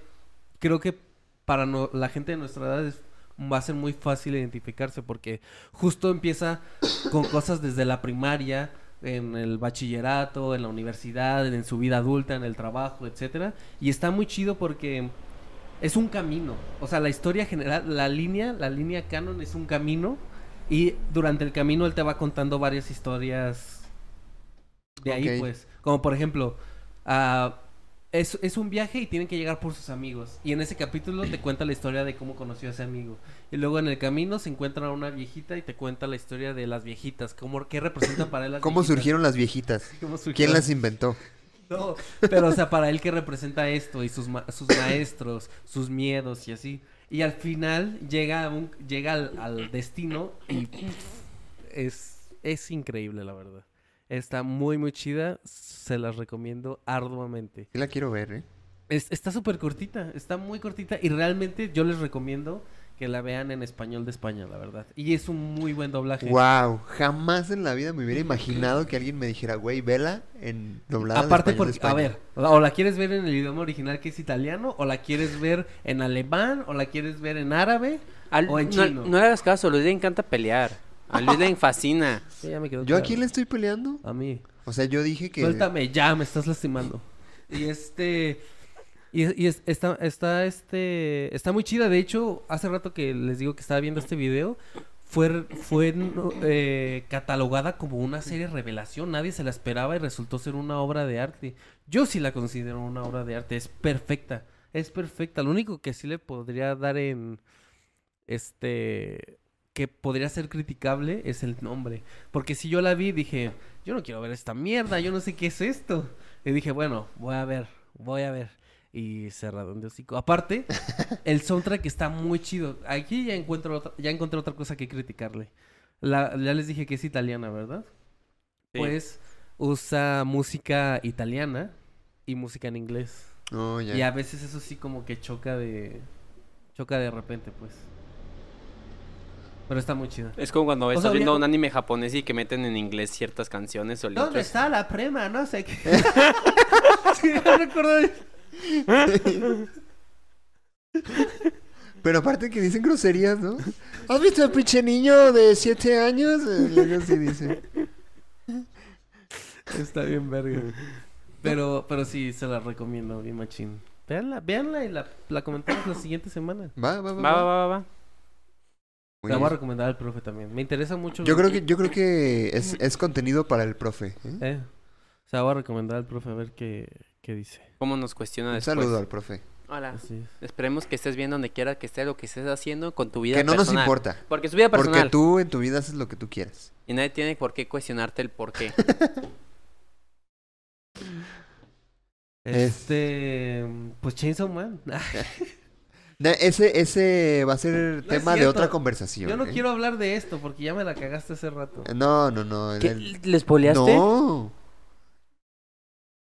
creo que para no- la gente de nuestra edad es- va a ser muy fácil identificarse porque justo empieza con cosas desde la primaria, en el bachillerato, en la universidad, en su vida adulta, en el trabajo, etcétera, y está muy chido porque es un camino, o sea, la historia general, la línea, la línea canon es un camino y durante el camino él te va contando varias historias de ahí, pues, como por ejemplo, ah, es, es un viaje y tienen que llegar por sus amigos. Y en ese capítulo te cuenta la historia de cómo conoció a ese amigo. Y luego en el camino se encuentra una viejita y te cuenta la historia de las viejitas. Cómo, ¿Qué representan para él las ¿Cómo viejitas. surgieron las viejitas? [laughs] ¿Cómo ¿Quién las inventó? No, pero o sea, para él qué representa esto y sus, ma- sus maestros, sus miedos y así. Y al final llega, a un, llega al, al destino y es, es increíble, la verdad. Está muy, muy chida. Se las recomiendo arduamente. Sí la quiero ver, ¿eh? Es- está súper cortita, está muy cortita y realmente yo les recomiendo que la vean en español de España, la verdad. Y es un muy buen doblaje. Wow, jamás en la vida me hubiera imaginado que alguien me dijera, güey, vela en doblada. Aparte español de porque, a España". ver, o la quieres ver en el idioma original que es italiano, o la quieres ver en alemán, o la quieres ver en árabe, Al- o en no, chino. no le hagas caso, a Luis le encanta pelear. A Luis le fascina. Sí, ya me quedó ¿Yo a claro. quién le estoy peleando? A mí. O sea, yo dije que... Suéltame, ya, me estás lastimando. Y este... Y, y es- está, está, este... Está muy chida. De hecho, hace rato que les digo que estaba viendo este video, fue, fue eh, catalogada como una serie revelación. Nadie se la esperaba y resultó ser una obra de arte. Yo sí la considero una obra de arte. Es perfecta. Es perfecta. Lo único que sí le podría dar en... Este... Que podría ser criticable es el nombre. Porque si yo la vi, dije, yo no quiero ver esta mierda, yo no sé qué es esto. Y dije, bueno, voy a ver, voy a ver. Y cerrado de hocico. Aparte, [laughs] el soundtrack está muy chido. Aquí ya encuentro otra, ya encontré otra cosa que criticarle. La, ya les dije que es italiana, ¿verdad? Sí. Pues usa música italiana y música en inglés. Ya. Y a veces eso sí como que choca de... Choca de repente, pues. Pero está muy chido. Es como cuando O estás sea, viendo un anime japonés y que meten en inglés ciertas canciones o. ¿Dónde está la prema? No sé qué. [laughs] sí, no recuerdo. Pero aparte que dicen groserías, ¿no? ¿Has visto al pinche niño de 7 años? Eh, Luego sí dice. Está bien verga. Pero, pero sí, se la recomiendo, bien machín. Véanla, véanla y la, la comentamos la siguiente semana. Va, va, va. Va, va, va, va. Muy la voy a recomendar al profe también. Me interesa mucho. Yo creo que, yo creo que es, es contenido para el profe. ¿eh? Eh, o sea, voy a recomendar al profe a ver qué, qué dice. ¿Cómo nos cuestiona Un después? saludo al profe. Hola. Así es. Esperemos que estés bien donde quiera que esté lo que estés haciendo con tu vida Que no nos importa. Porque es tu vida Porque personal. tú en tu vida haces lo que tú quieras. Y nadie tiene por qué cuestionarte el por qué. [laughs] Este. Pues Chainsaw Man. [laughs] Ese, ese va a ser No tema de otra conversación. Yo no ¿eh? quiero hablar de esto porque ya me la cagaste hace rato. No, no, no. el- ¿Qué? el- ¿Le spoileaste? No.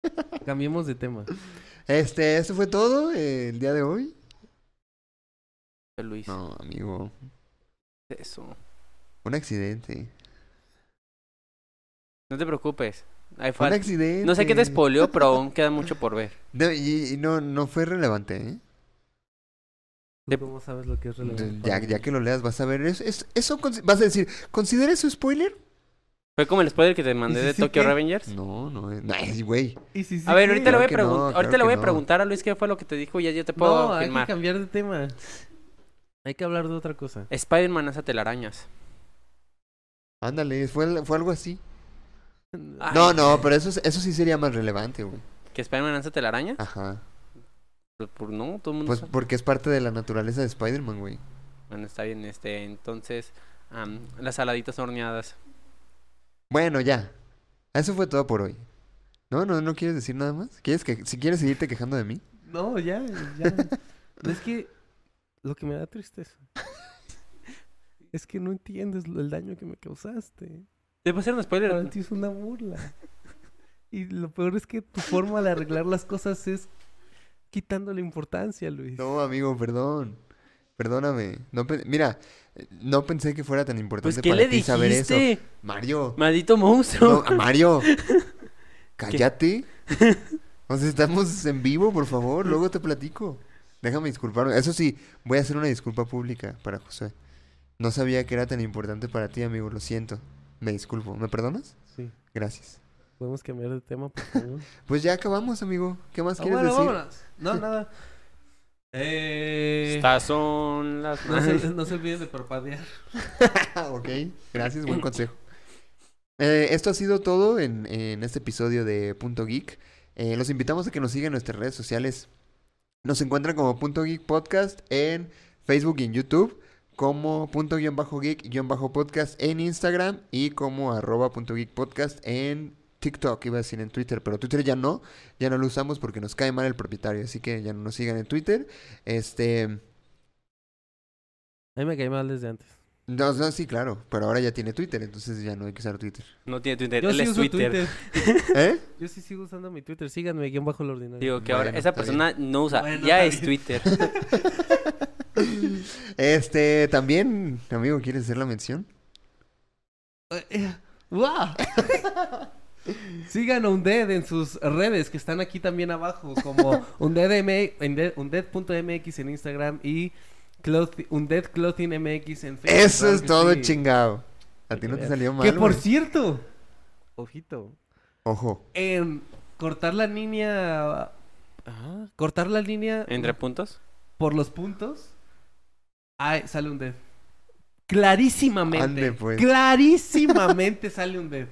[laughs] Cambiemos de tema. Este, esto fue todo eh, el día de hoy. Luis. No, amigo. Eso. Un accidente. No te preocupes. Hay un accidente. No sé qué te spoileó, pero aún queda mucho por ver. No, y, y no, no fue relevante, ¿eh? ¿Tú De- ¿Cómo sabes lo que es relevante? Ya, que lo leas vas a ver. Es, es- eso vas a decir, ¿considera eso spoiler? ¿Fue como el spoiler que te mandé si de sí Tokyo qué? Revengers? No, no, eh, ay, güey. ¿Y si sí A ver, ahorita le voy a, Claro que no, pregun- claro ahorita le que voy a no. preguntar a Luis qué fue lo que te dijo y ya yo te puedo No, hay que cambiar de tema. Hay que hablar de otra cosa. Spider-Man hace telarañas. Ándale, fue, fue algo así. Ay. No, no, pero eso, es- eso sí sería más relevante, güey. ¿Que Spider-Man hace telarañas? Ajá. Pues, por- no, todo el mundo Pues sabe. porque es parte de la naturaleza de Spider-Man, güey. Bueno, está bien, este, entonces, las saladitas horneadas. Bueno, ya. Eso fue todo por hoy. No, no, no quieres decir nada más. ¿Quieres que, si quieres seguirte quejando de mí? No, ya, ya. No, es que lo que me da tristeza [laughs] es que no entiendes el daño que me causaste. ¿Te puedo hacer un spoiler? Para ti es una burla. Y lo peor es que tu forma de arreglar las cosas es quitándole importancia, Luis. No, amigo, perdón. Perdóname. No Mira, no pensé que fuera tan importante Pues, ¿qué para le ti saber eso. dijiste? Mario. Maldito monstruo. No, Mario. [laughs] Cállate. O sea, estamos en vivo, por favor. Luego te platico. Déjame disculparme. Eso sí, voy a hacer una disculpa pública para José. No sabía que era tan importante para ti, amigo. Lo siento. Me disculpo. ¿Me perdonas? Sí. Gracias. Podemos cambiar de tema, por favor. [laughs] Pues ya acabamos, amigo. ¿Qué más Ah, quieres bueno, decir? vámonos. No, [laughs] nada. Eh... Estas son las... No se, no se olviden de parpadear. [laughs] Ok, gracias, buen consejo. Eh, esto ha sido todo en, en este episodio de Punto Geek. Eh, los invitamos a que nos sigan en nuestras redes sociales. Nos encuentran como Punto Geek Podcast en Facebook y en YouTube, como Punto guion bajo Geek guion bajo Podcast en Instagram y como arroba Punto Geek Podcast en TikTok, iba a decir en Twitter, pero Twitter ya no, ya no lo usamos porque nos cae mal el propietario, así que ya no nos sigan en Twitter. Este, A mí me caí mal desde antes. no, no, sí, claro, pero ahora ya tiene Twitter, entonces ya no hay que usar Twitter. No tiene Twitter, Yo él sí es uso Twitter. Twitter. [laughs] ¿Eh? Yo sí sigo usando mi Twitter. Síganme, guion bajo el ordinario. Digo que ahora esa persona no usa, Bueno, ya es bien. Twitter. [laughs] Este, también, amigo, ¿quieres hacer la mención? [laughs] Eh, eh, ¡Guau! Sigan a Undead en sus redes que están aquí también abajo, como [laughs] Undead.mx en Instagram y Cloth- Undead Clothing MX en Facebook. Eso es todo sí. chingado. A ti no te salió mal. Que por cierto, ojito, Ojo. en cortar la línea. ah, cortar la línea ¿Entre puntos? por los puntos. Ay, sale un dead. Clarísimamente. Ande, pues. Clarísimamente [laughs] sale un dead.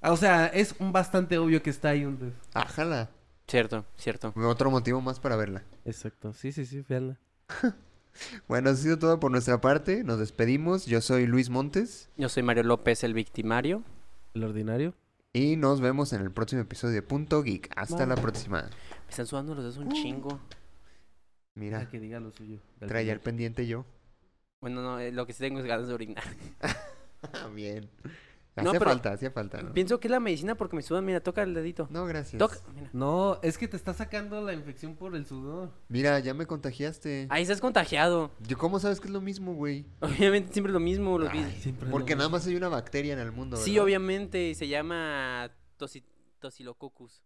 Ah, O sea, es un bastante obvio que está ahí un dead. Ájala. Cierto, cierto. Otro motivo más para verla. Exacto. Sí, sí, sí, véanla. [laughs] Bueno, eso ha sido todo por nuestra parte. Nos despedimos. Yo soy Luis Montes. Yo soy Mario López, el victimario. El ordinario. Y nos vemos en el próximo episodio de Punto Geek. Hasta la próxima. Me están sudando los dedos un chingo. Mira, Ah, que diga lo suyo. Traía el pendiente yo. Bueno, no, eh, lo que sí tengo es ganas de orinar. [laughs] Bien. No, Hacía pero- falta, hacía falta. ¿no? Pienso que es la medicina porque me sudan. Mira, toca el dedito. No, gracias. Toca, mira. No, es que te está sacando la infección por el sudor. Mira, ya me contagiaste. Ahí estás contagiado. Yo, ¿Cómo sabes que es lo mismo, güey? Obviamente siempre lo mismo. Lo Ay, siempre porque lo nada más hay una bacteria en el mundo, Sí, ¿verdad? obviamente. Se llama tosi- Tosilococcus.